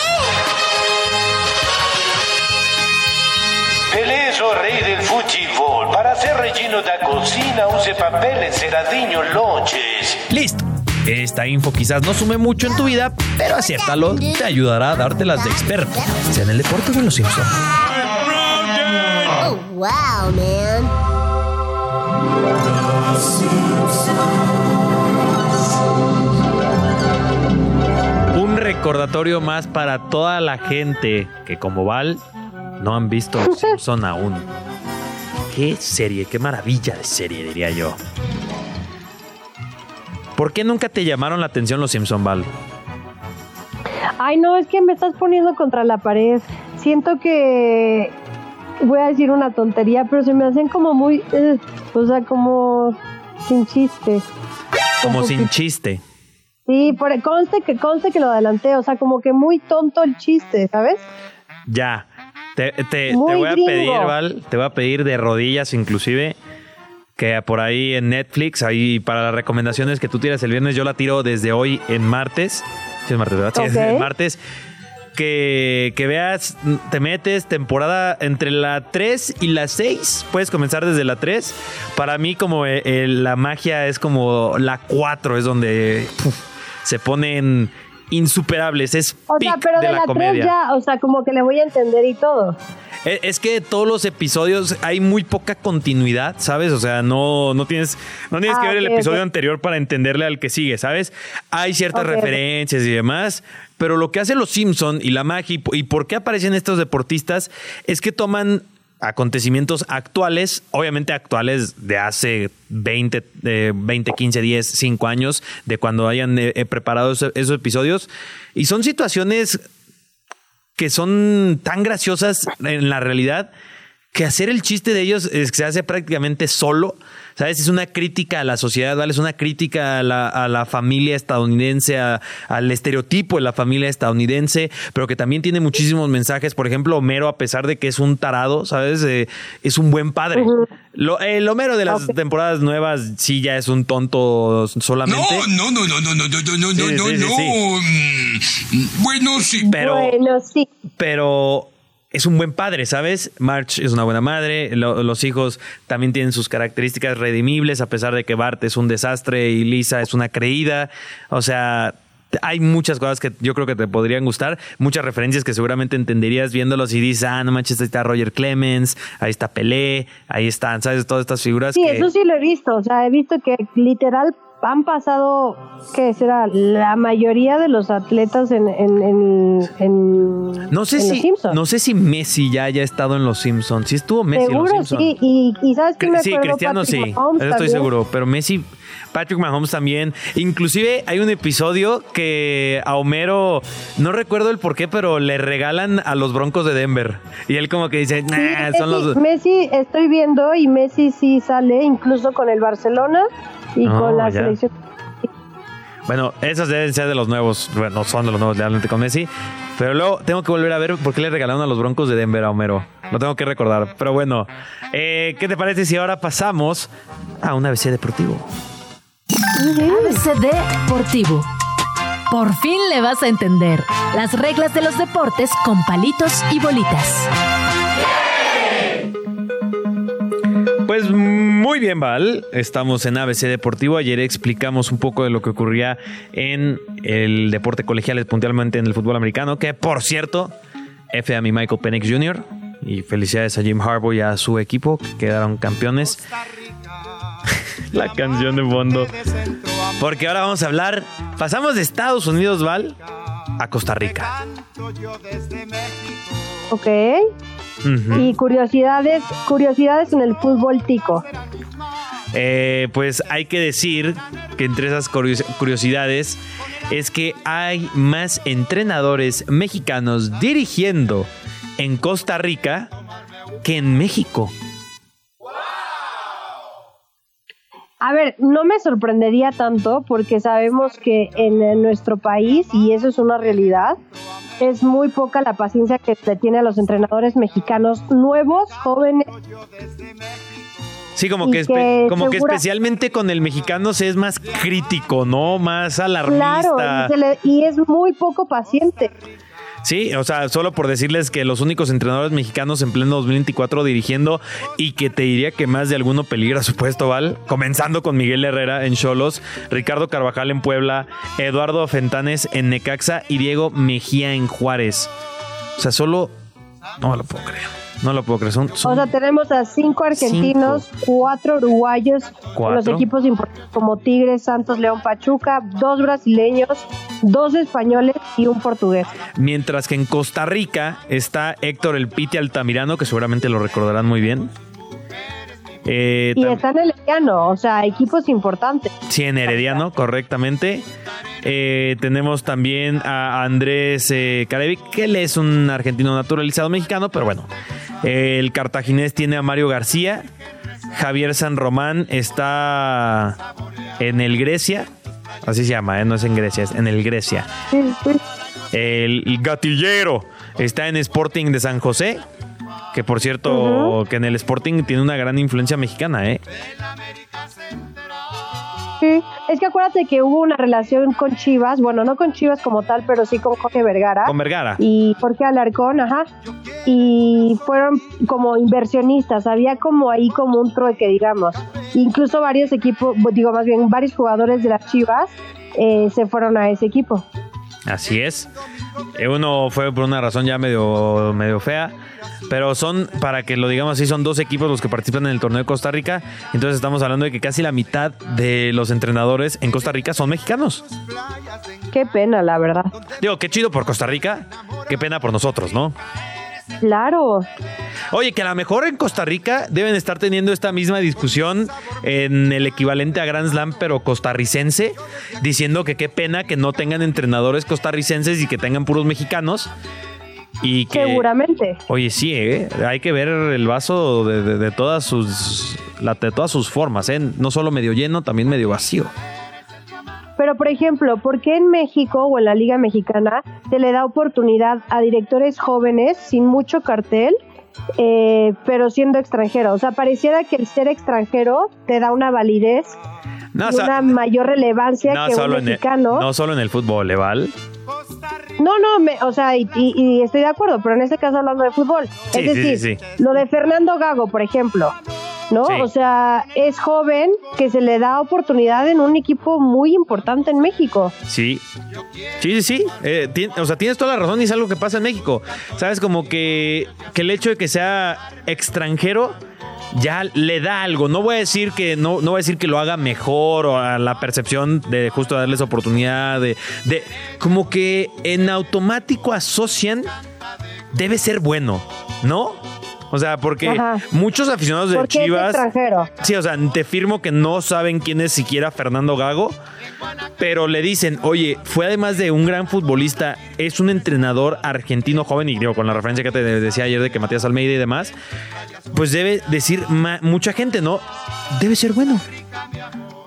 Pelé es o rei del fútbol. Para ser relleno da cocina use papel enceradinho lonches. Listo. Esta info quizás no sume mucho en tu vida, pero aciértalo, te ayudará a dártelas de experto, sea en el deporte o en los Simpsons. Oh, wow, man. Un recordatorio más para toda la gente que como Val no han visto Los Simpson aún. Qué serie, qué maravilla de serie, diría yo. ¿Por qué nunca te llamaron la atención Los Simpson, Val? Ay, no, es que me estás poniendo contra la pared. Siento que voy a decir una tontería, pero se me hacen como muy, eh, o sea, como sin chiste. Como sin chiste. Sí, por conste que conste que lo adelanté, o sea, como que muy tonto el chiste, ¿sabes? Ya. Te, te- voy a pedir, Val, te voy a pedir de rodillas inclusive que por ahí en Netflix, ahí para las recomendaciones que tú tiras el viernes, yo la tiro desde hoy en martes. Sí, es martes, ¿verdad? Sí, es martes. Que, que veas, te metes temporada entre la 3 y la 6. Puedes comenzar desde la 3. Para mí, como eh, eh, la magia es como la 4, es donde puf, se ponen insuperables. Es O sea, pero de, de la, la 3 comedia. ya, o sea, como que le voy a entender y todo. Eh, Es que todos los episodios hay muy poca continuidad, ¿sabes? O sea, no, no tienes, no tienes Ah, que ver el episodio anterior para entenderle al que sigue, ¿sabes? Hay ciertas referencias y demás, pero lo que hacen los Simpson y la magia y, y por qué aparecen estos deportistas es que toman acontecimientos actuales, obviamente actuales de hace 20, eh, 20 15, 10, 5 años, de cuando hayan eh, eh, preparado ese- esos episodios, y son situaciones que son tan graciosas en la realidad que hacer el chiste de ellos es que se hace prácticamente solo. ¿Sabes? Es una crítica a la sociedad, ¿vale? Es una crítica a la, a la familia estadounidense, al estereotipo de la familia estadounidense, pero que también tiene muchísimos mensajes. Por ejemplo, Homero, a pesar de que es un tarado, ¿sabes? Eh, es un buen padre. Eh, el Homero de las temporadas nuevas sí ya es un tonto solamente. No, no, no, no, no, no, no, no, sí, no, sí, no. Sí, mm, bueno, sí. Pero, bueno, sí. Pero es un buen padre, ¿sabes? March es una buena madre, lo- los hijos también tienen sus características redimibles, a pesar de que Bart es un desastre y Lisa es una creída. O sea, hay muchas cosas que yo creo que te podrían gustar, muchas referencias que seguramente entenderías viéndolos y dices, ah, no manches, ahí está Roger Clemens, ahí está Pelé, ahí están, ¿sabes? Todas estas figuras Sí, que... eso sí lo he visto. O sea, he visto que literal han pasado, ¿qué será? La mayoría de los atletas en, en, en, en- No sé los si Simpsons. no sé si Messi ya haya estado en los Simpsons. Sí estuvo Messi en los Seguro Simpsons. sí. Y, y ¿sabes qué me Sí? Cristiano Patrick sí, Mahomes eso estoy seguro, pero Messi, Patrick Mahomes también. Inclusive hay un episodio que a Homero, no recuerdo el por qué, pero le regalan a los Broncos de Denver. Y él como que dice, nah, Sí, son Messi, los... Messi, estoy viendo y Messi sí sale incluso con el Barcelona y No, con la ya. selección. Bueno, esos deben ser de los nuevos, bueno, no son de los nuevos realmente con Messi. Pero luego tengo que volver a ver por qué le regalaron a los Broncos de Denver a Homero. Lo tengo que recordar. Pero bueno, eh, ¿qué te parece si ahora pasamos a un ABC deportivo? ABC Deportivo. Por fin le vas a entender las reglas de los deportes con palitos y bolitas. Pues muy bien, Val. Estamos en ABC Deportivo. Ayer explicamos un poco de lo que ocurría en el deporte colegial, puntualmente en el fútbol americano, que por cierto, F a mi Michael Penix Jr. y felicidades a Jim Harbaugh y a su equipo que quedaron campeones. La canción de fondo. Porque ahora vamos a hablar. Pasamos de Estados Unidos, Val, a Costa Rica. Ok. Y curiosidades, curiosidades en el fútbol tico. Eh, pues hay que decir que entre esas curios- curiosidades es que hay más entrenadores mexicanos dirigiendo en Costa Rica que en México. A ver, no me sorprendería tanto porque sabemos que en nuestro país, y eso es una realidad, es muy poca la paciencia que se tiene a los entrenadores mexicanos nuevos, jóvenes. Sí, como que, como que especialmente con el mexicano se es más crítico, ¿no? Más Claro, alarmista. y, se le- y es muy poco paciente. Sí, o sea, solo por decirles que los únicos entrenadores mexicanos en pleno 2024 dirigiendo y que te diría que más de alguno peligra su puesto, Val, comenzando con Miguel Herrera en Cholos, Ricardo Carvajal en Puebla, Eduardo Fentanes en Necaxa y Diego Mejía en Juárez. O sea, solo... No lo puedo creer. No lo puedo creer. Son, son- O sea, tenemos a cinco argentinos, cuatro uruguayos, Cuatro. los equipos importantes como Tigres, Santos, León, Pachuca, dos brasileños, dos españoles y un portugués. Mientras que en Costa Rica está Héctor El Piti Altamirano, que seguramente lo recordarán muy bien. Eh, Y está en Herediano, o sea, equipos importantes. Sí, en Herediano, correctamente. Eh, tenemos también a Andrés eh, Carevic, que él es un argentino naturalizado mexicano, pero bueno. El cartaginés tiene a Mario García. Javier San Román está en el Grecia. Así se llama, ¿eh? no es en Grecia, es en el Grecia. El, el gatillero está en Sporting de San José. Que por cierto, que en el Sporting tiene una gran influencia mexicana, ¿eh? Es que acuérdate que hubo una relación con Chivas, bueno, no con Chivas como tal, pero sí con Jorge Vergara. Con Vergara. Y Jorge Alarcón, ajá. Y fueron como inversionistas, había como ahí como un trueque, digamos. Incluso varios equipos, digo más bien, varios jugadores de las Chivas eh, se fueron a ese equipo. Así es. Eh, Uno fue por una razón ya medio, medio fea. Pero son, para que lo digamos así, son dos equipos los que participan en el torneo de Costa Rica. Entonces estamos hablando de que casi la mitad de los entrenadores en Costa Rica son mexicanos. Qué pena, la verdad. Digo, qué chido por Costa Rica, qué pena por nosotros, ¿no? Claro. Oye, que a lo mejor en Costa Rica deben estar teniendo esta misma discusión en el equivalente a Grand Slam, pero costarricense, diciendo que qué pena que no tengan entrenadores costarricenses y que tengan puros mexicanos. Y que, Seguramente. Oye, sí, ¿eh? hay que ver el vaso de, de- de todas sus la- de todas sus formas, ¿eh? no solo medio lleno, también medio vacío. Pero, por ejemplo, ¿por qué en México o en la Liga Mexicana se le da oportunidad a directores jóvenes sin mucho cartel, eh, pero siendo extranjero? O sea, pareciera que el ser extranjero te da una validez No, y una mayor relevancia no que un solo, en el, mexicano. no solo en el fútbol, ¿eh, Val? No, no, me- o sea, y, y- y estoy de acuerdo, pero en este caso hablando de fútbol. Sí, es sí, decir, sí, lo de Fernando Gago, por ejemplo, ¿no? Sí. O sea, es joven que se le da oportunidad en un equipo muy importante en México. Sí. Sí, sí, sí. Eh, o sea, tienes toda la razón y es algo que pasa en México. Sabes, como que, que el hecho de que sea extranjero ya le da algo. No voy a decir que no, no voy a decir que lo haga mejor o a la percepción de justo darles oportunidad de, de como que en automático asocian debe ser bueno, ¿no? O sea, porque Ajá. muchos aficionados de Porque es Chivas extranjero. Sí, o sea, te firmo que no saben quién es siquiera Fernando Gago, pero le dicen, oye, fue además de un gran futbolista, es un entrenador argentino joven, y digo, con la referencia que te decía ayer de que Matías Almeida y demás, pues debe decir mucha gente, ¿no? Debe ser bueno.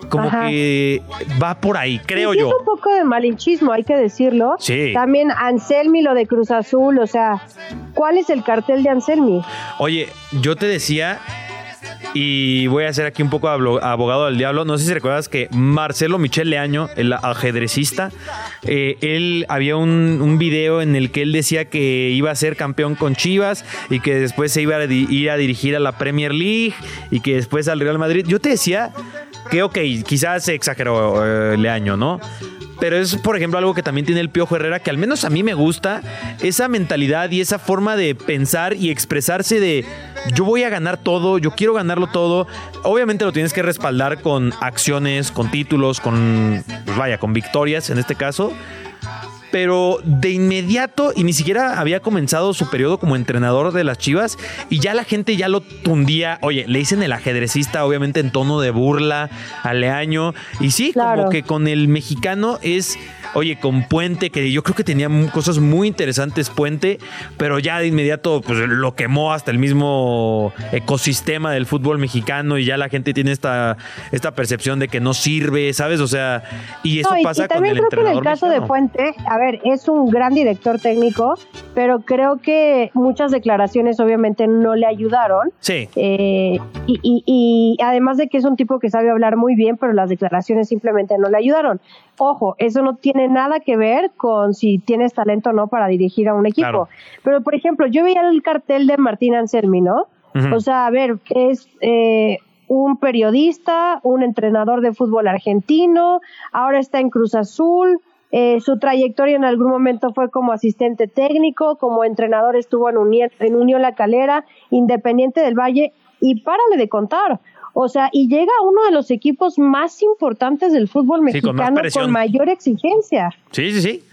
Como Ajá. que va por ahí, creo Sí, yo. Es un poco de malinchismo, hay que decirlo. Sí. También Anselmi, lo de Cruz Azul, o sea, ¿cuál es el cartel de Anselmi? Oye, yo te decía, y voy a hacer aquí un poco abogado del diablo, no sé si recuerdas que Marcelo Michel Leaño, el ajedrecista, eh, él había un, un video en el que él decía que iba a ser campeón con Chivas y que después se iba a ir a dirigir a la Premier League y que después al Real Madrid. Yo te decía que, ok, quizás se exageró eh, Leaño, ¿no? Pero es, por ejemplo, algo que también tiene el Piojo Herrera, que al menos a mí me gusta, esa mentalidad y esa forma de pensar y expresarse de yo voy a ganar todo, yo quiero ganarlo todo. Obviamente lo tienes que respaldar con acciones, con títulos, con, pues vaya, con victorias en este caso. Pero de inmediato, y ni siquiera había comenzado su periodo como entrenador de las Chivas, y ya la gente ya lo tundía. Oye, le dicen el ajedrecista, obviamente en tono de burla, a Leaño. Y sí, como que con el mexicano es, oye, con Puente, que yo creo que tenía cosas muy interesantes Puente, pero ya de inmediato pues, lo quemó hasta el mismo ecosistema del fútbol mexicano, y ya la gente tiene esta, esta percepción de que no sirve, ¿sabes? O sea, y eso No, y- pasa y con también el creo que en el caso de. Puente, a ver, es un gran director técnico, pero creo que muchas declaraciones obviamente no le ayudaron. Sí. Eh, y, y- y además de que es un tipo que sabe hablar muy bien, pero las declaraciones simplemente no le ayudaron. Ojo, eso no tiene nada que ver con si tienes talento o no para dirigir a un equipo. Claro. Pero, por ejemplo, yo veía el cartel de Martín Anselmi, ¿no? O sea, a ver, es eh, un periodista, un entrenador de fútbol argentino, ahora está en Cruz Azul. eh, su trayectoria en algún momento fue como asistente técnico, como entrenador estuvo en Unión, en Unión La Calera, Independiente del Valle, y párale de contar. O sea, y llega a uno de los equipos más importantes del fútbol Sí, con mexicano presión. con mayor exigencia. Sí, sí, sí.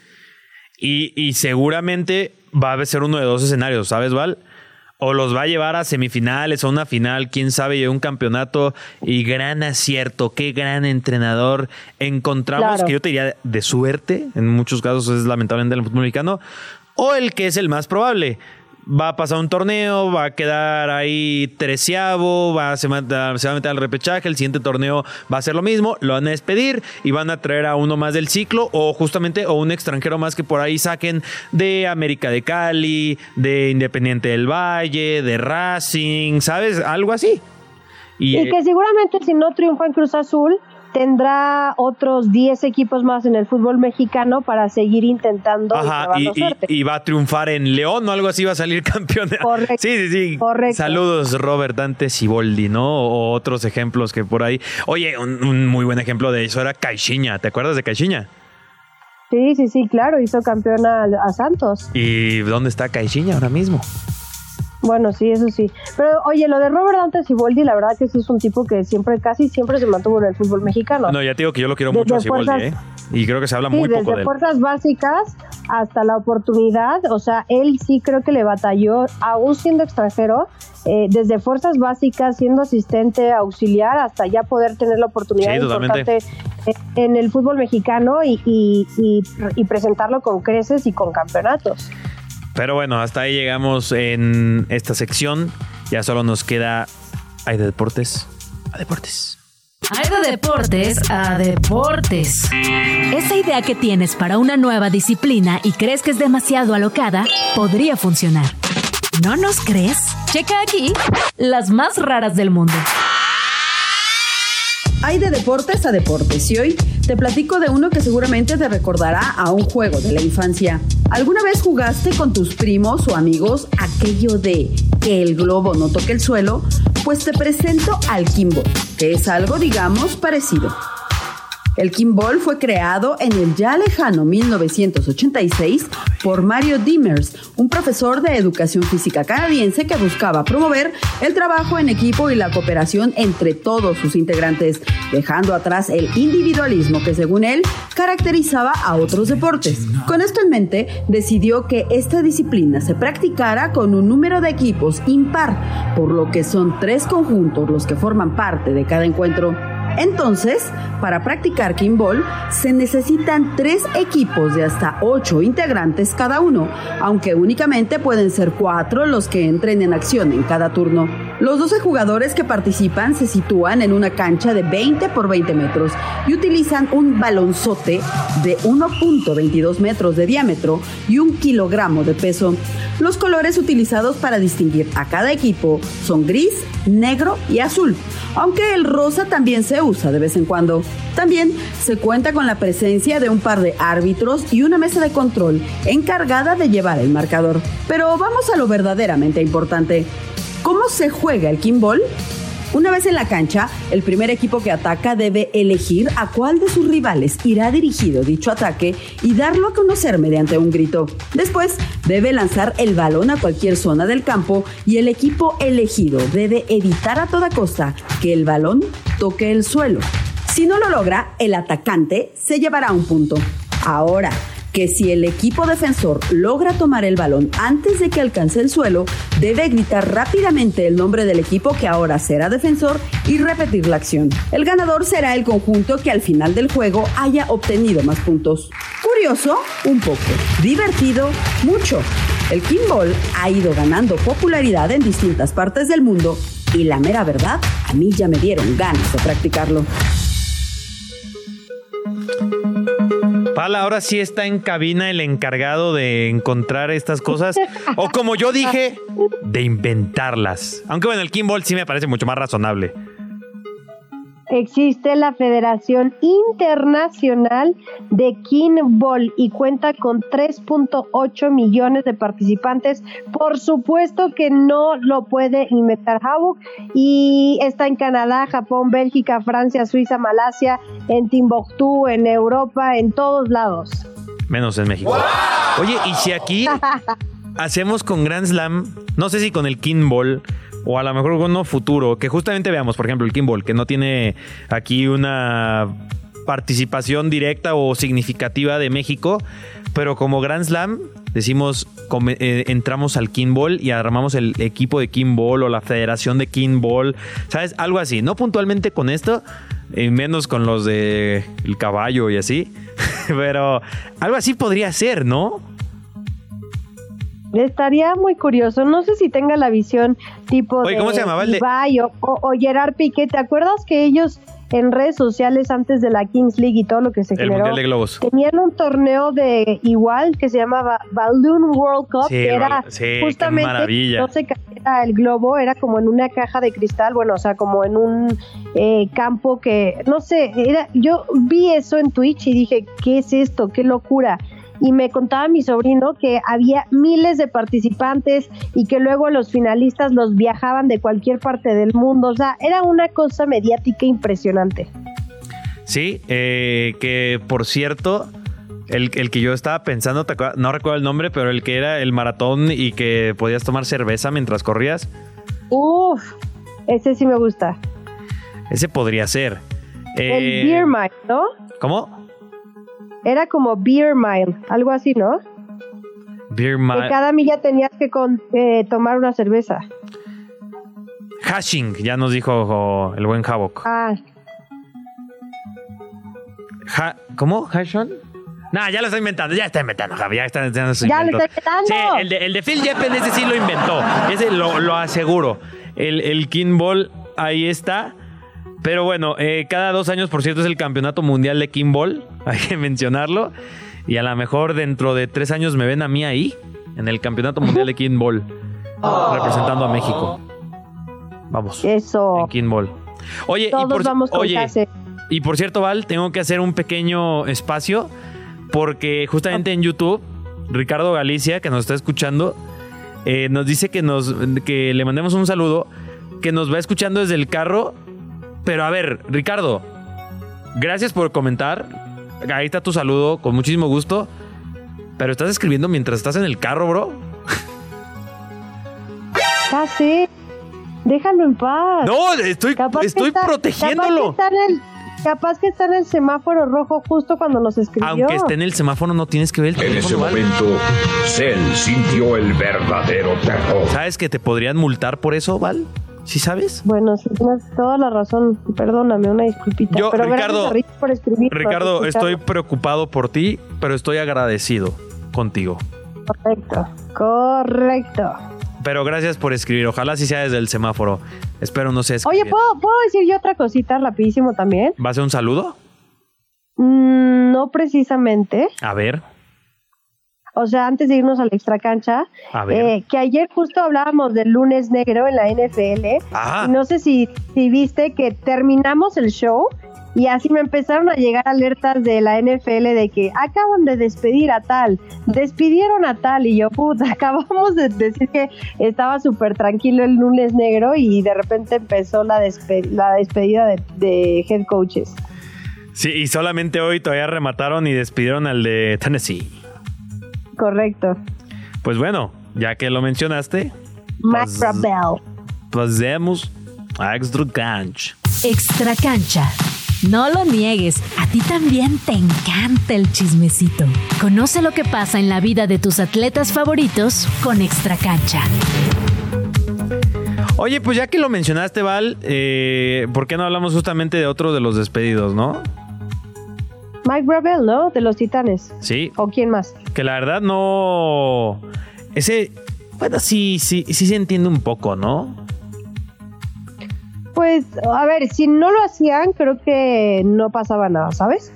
Y, y seguramente va a ser uno de dos escenarios, ¿sabes, Val? O los va a llevar a semifinales o una final, quién sabe, y un campeonato. Y gran acierto, qué gran entrenador encontramos, Claro. que yo te diría de suerte, en muchos casos es lamentablemente en el fútbol mexicano, o el que es el más probable. Va a pasar un torneo, va a quedar ahí treceavo, va, se, va, se va a meter al repechaje, el siguiente torneo va a ser lo mismo, lo van a despedir y van a traer a uno más del ciclo o justamente o un extranjero más que por ahí saquen de América de Cali, de Independiente del Valle, de Racing, ¿sabes? Algo así. Y, que seguramente si no triunfa en Cruz Azul, tendrá otros 10 equipos más en el fútbol mexicano para seguir intentando Ajá, y, y- y va a triunfar en León o algo así, va a salir campeón. Correcto. Sí, sí, sí. Correcto. Saludos, Robert Dante Siboldi, ¿no? O otros ejemplos que por ahí. Oye, un, un muy buen ejemplo de eso era Caixinha. ¿Te acuerdas de Caixinha? Sí, sí, sí, claro, hizo campeón a, a Santos. ¿Y dónde está Caixinha ahora mismo? Bueno, sí, eso sí. Pero oye, lo de Robert Dante Siboldi, la verdad que sí es un tipo que siempre, casi siempre se mantuvo en el fútbol mexicano. No, ya te digo que yo lo quiero Desde mucho a Siboldi, fuerzas- ¿eh? Y creo que se habla Sí, muy poco desde de él. fuerzas básicas hasta la oportunidad, o sea, él sí creo que le batalló, aún siendo extranjero, eh, desde fuerzas básicas, siendo asistente auxiliar, hasta ya poder tener la oportunidad Sí, importante en- en el fútbol mexicano y, y- y- y presentarlo con creces y con campeonatos. Pero bueno, hasta ahí llegamos en esta sección. Ya solo nos queda. Hay de deportes. A deportes. Hay de deportes a deportes. Esa idea que tienes para una nueva disciplina y crees que es demasiado alocada, podría funcionar. ¿No nos crees? Checa aquí las más raras del mundo. Hay de deportes a deportes y hoy te platico de uno que seguramente te recordará a un juego de la infancia. ¿Alguna vez jugaste con tus primos o amigos aquello de que el globo no toque el suelo? Pues te presento al Kimbo, que es algo digamos parecido. El Kimball fue creado en el ya lejano 1986 por Mario Dimmers, un profesor de educación física canadiense que buscaba promover el trabajo en equipo y la cooperación entre todos sus integrantes, dejando atrás el individualismo que según él caracterizaba a otros deportes. Con esto en mente, decidió que esta disciplina se practicara con un número de equipos impar, por lo que son tres conjuntos los que forman parte de cada encuentro. Entonces, para practicar kimball se necesitan tres equipos de hasta ocho integrantes cada uno, aunque únicamente pueden ser cuatro los que entren en acción en cada turno. Los 12 jugadores que participan se sitúan en una cancha de 20 por 20 metros y utilizan un balonzote de 1.22 metros de diámetro y un kilogramo de peso. Los colores utilizados para distinguir a cada equipo son gris, negro y azul, aunque el rosa también se usa de vez en cuando. También se cuenta con la presencia de un par de árbitros y una mesa de control encargada de llevar el marcador. Pero vamos a lo verdaderamente importante. ¿Cómo se juega el kimball? Una vez en la cancha, el primer equipo que ataca debe elegir a cuál de sus rivales irá dirigido dicho ataque y darlo a conocer mediante un grito. Después, debe lanzar el balón a cualquier zona del campo y el equipo elegido debe evitar a toda costa que el balón toque el suelo. Si no lo logra, el atacante se llevará un punto. Ahora, que si el equipo defensor logra tomar el balón antes de que alcance el suelo, debe gritar rápidamente el nombre del equipo que ahora será defensor y repetir la acción. El ganador será el conjunto que al final del juego haya obtenido más puntos. Curioso, un poco. Divertido, mucho. El kimball ha ido ganando popularidad en distintas partes del mundo y la mera verdad, a mí ya me dieron ganas de practicarlo. Pala, ahora sí está en cabina el encargado de encontrar estas cosas. O como yo dije, de inventarlas. Aunque bueno, el Kimball sí me parece mucho más razonable. Existe la Federación Internacional de Kinball y cuenta con 3.8 millones de participantes. Por supuesto que no lo puede inventar Havok y está en Canadá, Japón, Bélgica, Francia, Suiza, Malasia, en Timbuktu, en Europa, en todos lados. Menos en México. Oye, y si aquí hacemos con Grand Slam, no sé si con el Kimball o a lo mejor uno futuro, que justamente veamos, por ejemplo, el Kimball, que no tiene aquí una participación directa o significativa de México, pero como Grand Slam decimos, eh, entramos al Kimball y armamos el equipo de Kimball o la federación de Kimball, ¿sabes? Algo así, no puntualmente con esto, y menos con los de el caballo y así, pero algo así podría ser, ¿no? Estaría muy curioso. No sé si tenga la visión tipo Oye, de ¿cómo se llamaba Ibai o, o- o Gerard Piqué. ¿Te acuerdas que ellos en redes sociales antes de la Kings League y todo lo que se El generó Mundial de Globos. tenían un torneo de igual que se llamaba Balloon World Cup Sí, que era sí, qué justamente maravilla. no se cayera el globo era como en una caja de cristal bueno o sea como en un eh, campo que no sé era yo vi eso en Twitch y dije qué es esto qué locura y me contaba mi sobrino que había miles de participantes y que luego los finalistas los viajaban de cualquier parte del mundo. O sea, era una cosa mediática impresionante. Sí, eh, que por cierto, El, el que yo estaba pensando, no recuerdo el nombre, pero el que era el maratón y que podías tomar cerveza mientras corrías. Uf, ese sí me gusta. Ese podría ser. El Eh, Beer Mile, ¿no? ¿Cómo? Era como Beer Mile, algo así, ¿no? Beer Que Mile. cada milla tenías que con- eh, tomar una cerveza. Hashing, ya nos dijo oh, el buen Havok. Ah, Ha- ¿Cómo? ¿Hashon? No, ya lo está inventando, ya está inventando, Javi, ya está inventando su Ya lo está inventando. Sí, el de, el de Phil Jeppen, ese sí lo inventó. Ese lo, lo aseguro. El, el King Ball, ahí está. Pero bueno, eh, cada dos años, por cierto, es el campeonato mundial de King Ball. Hay que mencionarlo. Y a lo mejor dentro de tres años me ven a mí ahí, en el campeonato mundial de King Ball, representando a México. Vamos. eso. En King Ball. Oye, y Todos por, vamos con oye, y por cierto, Val, tengo que hacer un pequeño espacio porque justamente en YouTube, Ricardo Galicia, que nos está escuchando, eh, nos dice que, nos, que le mandemos un saludo, que nos va escuchando desde el carro. Pero a ver, Ricardo, gracias por comentar. Ahí está tu saludo, con muchísimo gusto. Pero estás escribiendo mientras estás en el carro, bro. Casi. Déjalo en paz. No, estoy, Capaz que estoy está- protegiéndolo. Capaz que, está en el, capaz que está en el semáforo rojo justo cuando nos escribió. Aunque esté en el semáforo, no tienes que ver el En ese momento, Cell sintió el verdadero terror. ¿Sabes que te podrían multar por eso, Val? ¿Sí sabes? Bueno, sí, tienes toda la razón. Perdóname, una disculpita. Yo, Pero Ricardo, por escribir. Ricardo, estoy preocupado por ti, pero estoy agradecido contigo. Correcto, correcto. Pero gracias por escribir. Ojalá sí sea desde el semáforo. Espero no sea Oye. ¿puedo, ¿puedo decir yo otra cosita rapidísimo también? ¿Va a ser un saludo? Mm, no precisamente. A ver. O sea, antes de irnos a la extra cancha, A ver. eh, que ayer justo hablábamos del lunes negro en la NFL. Ajá. Y no sé si, si viste que terminamos el show y así me empezaron a llegar alertas de la NFL de que acaban de despedir a tal, despidieron a tal y yo, puta, acabamos de decir que estaba súper tranquilo el lunes negro y de repente empezó la, despe- la despedida de, de head coaches. Sí, y solamente hoy todavía remataron y despidieron al de Tennessee. Correcto. Pues bueno, ya que lo mencionaste, Mac Pues- pasemos a Extra Canch. Extra cancha. No lo niegues, a ti también te encanta el chismecito. Conoce lo que pasa en la vida de tus atletas favoritos con Extra cancha. Oye, pues ya que lo mencionaste, Val, eh, ¿por qué no hablamos justamente de otro de los despedidos, no? Mike Rabel, ¿no? De los Titanes. Sí, ¿O quién más? que la verdad no... Ese... Bueno, sí, sí, sí se entiende un poco, ¿no? Pues, a ver, si no lo hacían, creo que no pasaba nada, ¿sabes?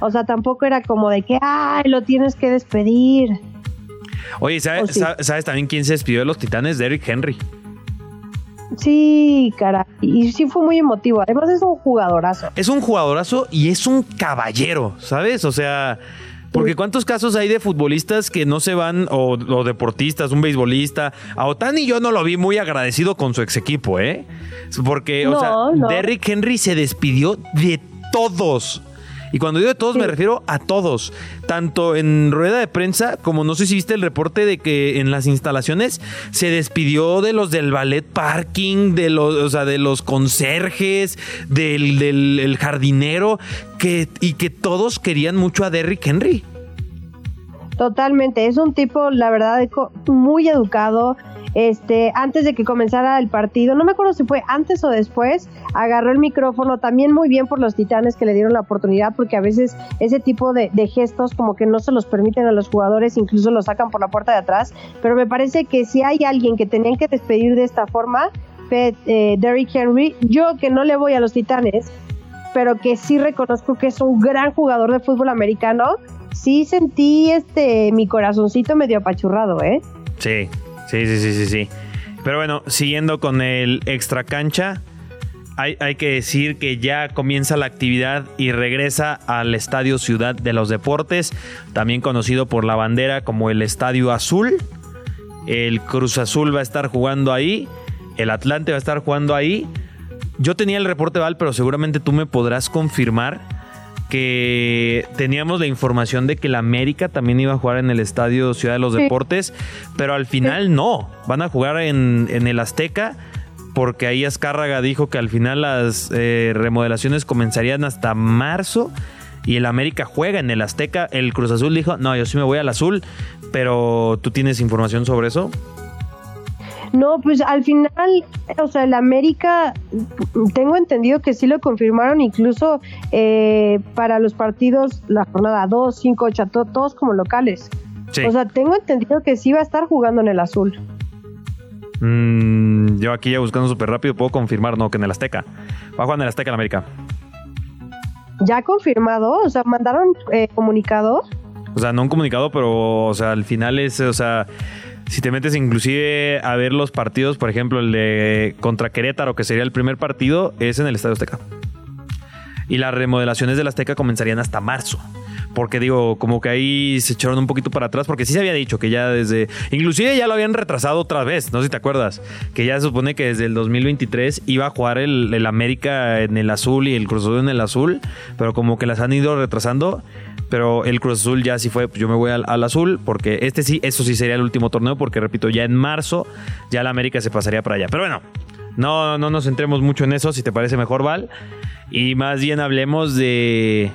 O sea, tampoco era como de que, ay, lo tienes que despedir. Oye, ¿sabes, sí. ¿sabes también quién se despidió de los titanes? Derrick Henry. Sí, cara. Y sí fue muy emotivo. Además es un jugadorazo. Es un jugadorazo y es un caballero, ¿sabes? O sea, porque ¿cuántos casos hay de futbolistas que no se van, o, o deportistas, un beisbolista? A Otani yo no lo vi muy agradecido con su ex equipo, ¿eh? Porque, o sea, no. Derrick Henry se despidió de todos. Y cuando digo de todos, me refiero a todos. Tanto en rueda de prensa, como no sé si viste el reporte de que en las instalaciones se despidió de los del ballet parking, de los, o sea, de los conserjes, del, del el jardinero, que, y que todos querían mucho a Derrick Henry. Totalmente. Es un tipo, la verdad, muy educado. Este, antes de que comenzara el partido, no me acuerdo si fue antes o después, agarró el micrófono también muy bien por los titanes que le dieron la oportunidad, porque a veces ese tipo de, de gestos como que no se los permiten a los jugadores, incluso los sacan por la puerta de atrás. Pero me parece que si hay alguien que tenían que despedir de esta forma, eh, Derrick Henry. Yo que no le voy a los titanes, pero que sí reconozco que es un gran jugador de fútbol americano, sí sentí este mi corazoncito medio apachurrado, ¿eh? Sí, sí, sí, sí, sí, sí. Pero bueno, siguiendo con el extra cancha, hay, hay que decir que ya comienza la actividad y regresa al Estadio Ciudad de los Deportes, también conocido por la bandera como el Estadio Azul. El Cruz Azul va a estar jugando ahí, el Atlante va a estar jugando ahí. Yo tenía el reporte Val, pero seguramente tú me podrás confirmar que teníamos la información de que la América también iba a jugar en el Estadio Ciudad de los Sí. Deportes, pero al final no. Van a jugar en, en el Azteca porque ahí Azcárraga dijo que al final las eh, remodelaciones comenzarían hasta marzo y el América juega en el Azteca. El Cruz Azul dijo, no, yo sí me voy al azul, pero ¿tú tienes información sobre eso? No, pues al final, o sea, el América, tengo entendido que sí lo confirmaron incluso eh, para los partidos, la jornada 2, 5, 8, to- todos como locales. Sí. O sea, tengo entendido que sí va a estar jugando en el azul. Mm, yo aquí ya buscando súper rápido puedo confirmar, no, que en el Azteca. Va a jugar en el Azteca el América. ¿Ya confirmado? O sea, mandaron eh, comunicado. O sea, no un comunicado, pero, o sea, al final es, o sea, si te metes inclusive a ver los partidos, por ejemplo, el de contra Querétaro, que sería el primer partido, es en el Estadio Azteca. Y las remodelaciones del Azteca comenzarían hasta marzo. Porque digo, como que ahí se echaron un poquito para atrás, porque sí se había dicho que ya desde... Inclusive ya lo habían retrasado otra vez, no sé si te acuerdas, que ya se supone que desde el 2023 iba a jugar el, el América en el azul y el Cruz en el azul, pero como que las han ido retrasando. Pero el Cruz Azul ya sí fue, pues yo me voy al, al azul, porque este sí, eso sí sería el último torneo, porque repito, ya en marzo ya la América se pasaría para allá. Pero bueno, no, no nos centremos mucho en eso, si te parece mejor, Val. Y más bien hablemos de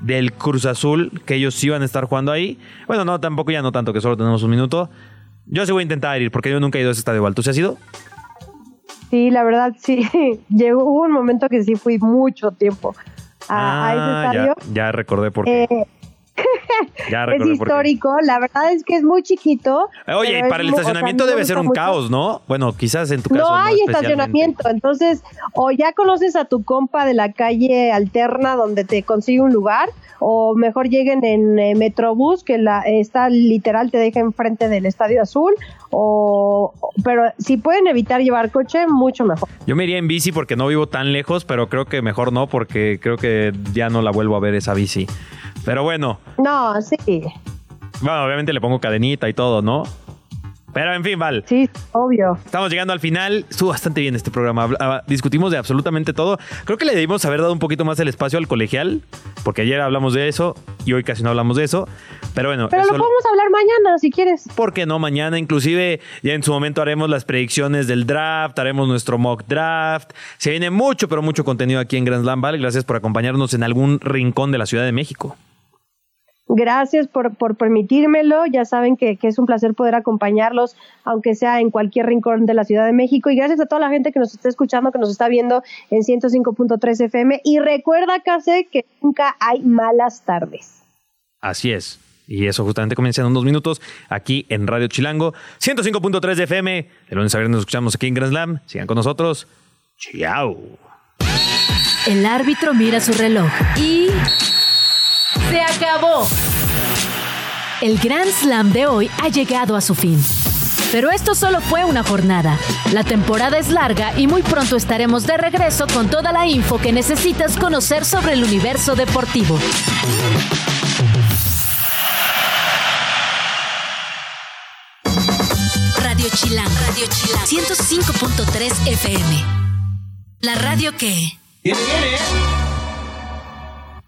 del Cruz Azul, que ellos sí van a estar jugando ahí. Bueno, no, tampoco ya no tanto, que solo tenemos un minuto. Yo sí voy a intentar ir, porque yo nunca he ido a ese estadio, Val. ¿Tú sí has ido? Sí, la verdad, sí. Llegó, hubo un momento que sí fui mucho tiempo a, a ese Ah, estadio. ya, ya recordé por qué. Eh, ya es histórico, la verdad es que es muy chiquito. Oye, y para el mu- o sea, estacionamiento debe ser un mucho. caos, ¿no? Bueno, quizás en tu caso. No hay estacionamiento, entonces o ya conoces a tu compa de la calle alterna donde te consigue un lugar, o mejor lleguen en eh, Metrobús, que la, está literal, te deja enfrente del Estadio Azul, o pero si pueden evitar llevar coche, mucho mejor. Yo me iría en bici porque no vivo tan lejos, pero creo que mejor no, porque creo que ya no la vuelvo a ver esa bici. Pero bueno, No, sí, bueno, obviamente le pongo cadenita y todo, ¿no? Pero en fin, Val. sí, obvio. Estamos llegando al final. Estuvo bastante bien este programa. Ah, Discutimos de absolutamente todo. Creo que le debimos haber dado un poquito más el espacio al colegial, porque ayer hablamos de eso y hoy casi no hablamos de eso. Pero bueno, Pero eso lo podemos hablar mañana si quieres. ¿Por qué no mañana? Inclusive ya en su momento haremos las predicciones del draft, haremos nuestro mock draft. Se viene mucho, pero mucho contenido aquí en Grand Slam Valley. Gracias por acompañarnos en algún rincón de la Ciudad de México. Gracias por, por permitírmelo. Ya saben que, que es un placer poder acompañarlos, aunque sea en cualquier rincón de la Ciudad de México. Y gracias a toda la gente que nos está escuchando, que nos está viendo en 105.3 FM. Y recuerda, Case, que nunca hay malas tardes. Así es. Y eso justamente comienza en unos minutos aquí en Radio Chilango, 105.3 de FM. De lunes a viernes nos escuchamos aquí en Grand Slam. Sigan con nosotros. Chao. El árbitro mira su reloj y... ¡Se acabó! El Grand Slam de hoy ha llegado a su fin. Pero esto solo fue una jornada. La temporada es larga y muy pronto estaremos de regreso con toda la info que necesitas conocer sobre el universo deportivo. Radio Chilán, Radio Chilán, 105.3 FM. La radio que... Viene, viene.